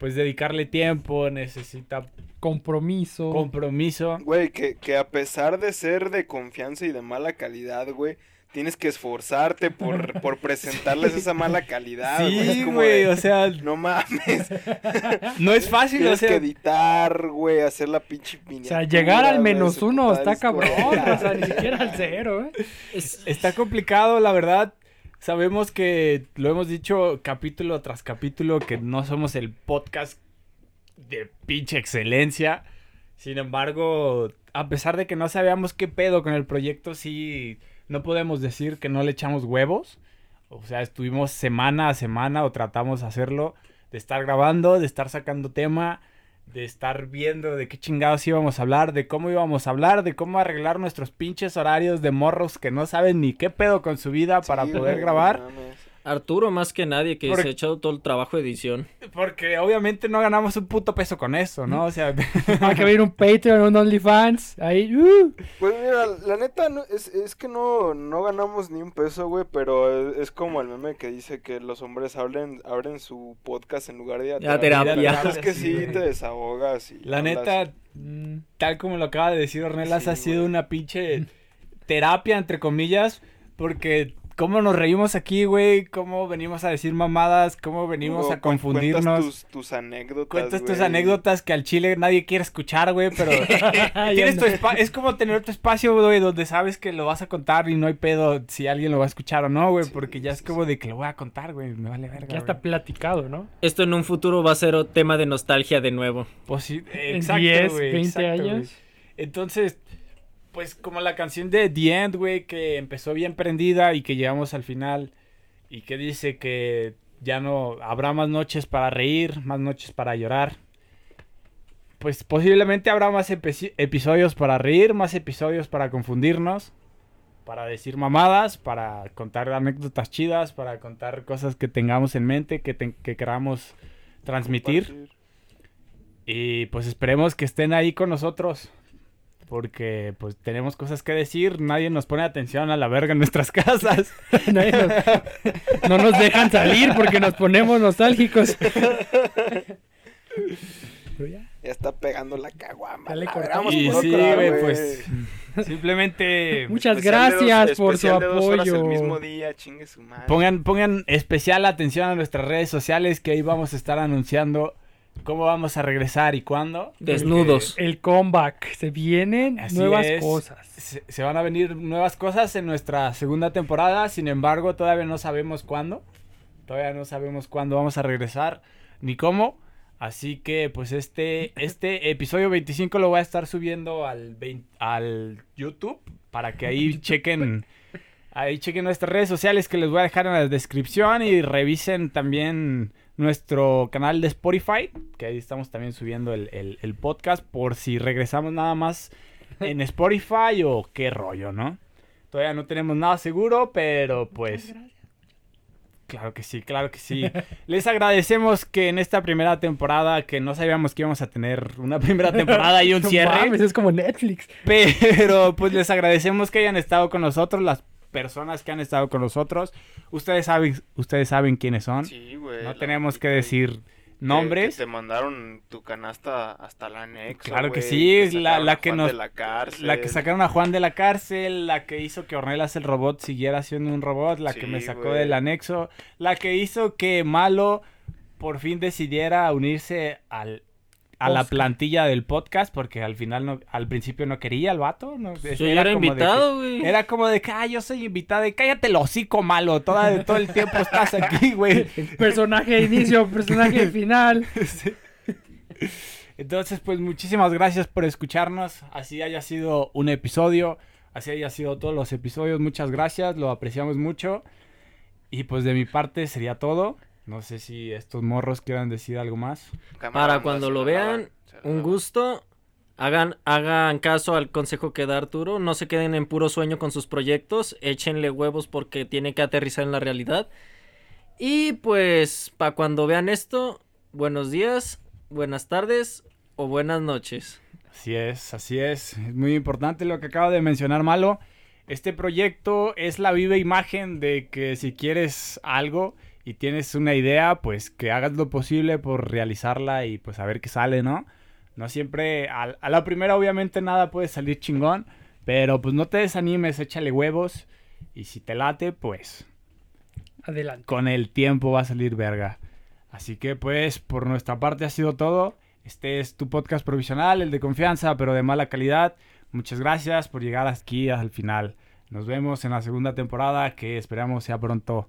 pues dedicarle tiempo, necesita Compromiso. compromiso. Güey, que, que a pesar de ser de confianza y de mala calidad, güey, tienes que esforzarte por, *laughs* por presentarles esa mala calidad, güey. Sí, güey, o sea, No mames. *laughs* no es fácil, o Tienes que editar, güey, hacer la pinche o miniatura. sea, llegar al güey, menos uno está cabrón. O sea, ni siquiera al cero, ¿eh? Es- Está complicado, la verdad. Sabemos que lo hemos dicho capítulo tras capítulo que no somos el podcast de pinche excelencia. Sin embargo, a pesar de que no sabíamos qué pedo con el proyecto, sí no podemos decir que no le echamos huevos. O sea, estuvimos semana a semana o tratamos de hacerlo, de estar grabando, de estar sacando tema, de estar viendo de qué chingados íbamos a hablar, de cómo íbamos a hablar, de cómo arreglar nuestros pinches horarios de morros que no saben ni qué pedo con su vida para poder grabar. no. Arturo más que nadie que Porque- se ha echado todo el trabajo de edición. Porque obviamente no ganamos un puto peso con eso, ¿no? O sea, *laughs* Hay que abrir un Patreon, un OnlyFans. Ahí, uh. Pues mira, la neta no- es, es que no, no ganamos ni un peso, güey, pero es, es como el meme que dice que los hombres hablen, abren su podcast en lugar de ir a Ya, terapia. terapia. Es que *laughs* Sí, te desahogas. Y la neta, Mm, tal como lo acaba de decir Ornelas, Sí, ha sido güey. una pinche terapia, entre comillas, porque cómo nos reímos aquí, güey, cómo venimos a decir mamadas, cómo venimos a confundirnos. Cuentas tus, tus anécdotas. Cuentas tus anécdotas que al chile nadie quiere escuchar, güey, pero *laughs* *laughs* tienes tu es como tener tu espacio, güey, donde sabes que lo vas a contar y no hay pedo si alguien lo va a escuchar o no, güey, Sí, porque ya es sí, como de que lo voy a contar, güey, me vale verga. Ya está güey. platicado, ¿no? Esto en un futuro va a ser tema de nostalgia de nuevo. Pues exacto, 10, güey, 20 exacto, güey. años. Entonces, pues como la canción de The End, güey, que empezó bien prendida y que llegamos al final y que dice que ya no habrá más noches para reír, más noches para llorar. Pues posiblemente habrá más epi- episodios para reír, más episodios para confundirnos, para decir mamadas, para contar anécdotas chidas, para contar cosas que tengamos en mente, que, te- que queramos transmitir. Y pues esperemos que estén ahí con nosotros. Porque pues tenemos cosas que decir. Nadie nos pone atención a la verga en nuestras *laughs* casas. *laughs* Nadie nos- *laughs* no nos dejan salir porque nos ponemos nostálgicos. Pero ya. Ya está pegando la caguama. Ya le cortamos y sí, güey, pues simplemente Muchas Especial de dos- gracias por su apoyo. el mismo día, chingue su madre. pongan, pongan especial atención a nuestras redes sociales que ahí vamos a estar anunciando cómo vamos a regresar y cuándo. Desnudos. El comeback. Se vienen Así nuevas es. cosas. Se, se van a venir nuevas cosas en nuestra segunda temporada. Sin embargo, todavía no sabemos cuándo. Todavía no sabemos cuándo vamos a regresar ni cómo. Así que, pues, este, *laughs* este episodio 25 lo voy a estar subiendo al, 20 al YouTube para que ahí *laughs* chequen. Ahí chequen nuestras redes sociales que les voy a dejar en la descripción y revisen también nuestro canal de Spotify, que ahí estamos también subiendo el, el- el podcast por si regresamos nada más *laughs* en Spotify o qué rollo, ¿no? Todavía no tenemos nada seguro, pero pues... Claro que sí, claro que sí. Les agradecemos que en esta primera temporada, que no sabíamos que íbamos a tener una primera temporada y un *laughs* No cierre, mames, es como Netflix. pero pues les agradecemos que hayan estado con nosotros, las personas que han estado con nosotros. Ustedes saben, ustedes saben quiénes son. Sí, güey. no tenemos que decir nombres. Que te mandaron tu canasta hasta la anexo. Claro que sí, la- la que nos- de la cárcel. La que sacaron a Juan de la cárcel, la que hizo que Ornelas el robot siguiera siendo un robot, la que me sacó del anexo, la que hizo que Malo por fin decidiera unirse al, a la plantilla del podcast, porque al final, no, al principio no quería el vato. No, Yo era como de que- invitado, güey. era como de que, ah, yo soy invitado y cállate el hocico, Malo, toda, todo el tiempo estás aquí, *laughs* güey. Personaje de inicio, *laughs* personaje de final. Sí. Entonces, pues muchísimas gracias por escucharnos. Así haya sido un episodio, así haya sido todos los episodios. Muchas gracias, lo apreciamos mucho. Y pues de mi parte sería todo. No sé si estos morros quieran decir algo más. Para cuando lo vean, un gusto. Hagan, hagan caso al consejo que da Arturo. No se queden en puro sueño con sus proyectos. Échenle huevos porque tiene que aterrizar en la realidad. Y pues, para cuando vean esto, buenos días, buenas tardes o buenas noches. Así es, así es. Es muy importante lo que acaba de mencionar Malo. Este proyecto es la viva imagen de que si quieres algo y tienes una idea, pues que hagas lo posible por realizarla y pues a ver qué sale, ¿no? No siempre, a, a la primera obviamente nada puede salir chingón, pero pues no te desanimes, échale huevos y si te late, pues Adelante. con el tiempo va a salir verga. Así que pues por nuestra parte ha sido todo. Este es tu podcast provisional, el de confianza, pero de mala calidad. Muchas gracias por llegar aquí al final. Nos vemos en la segunda temporada que esperamos sea pronto.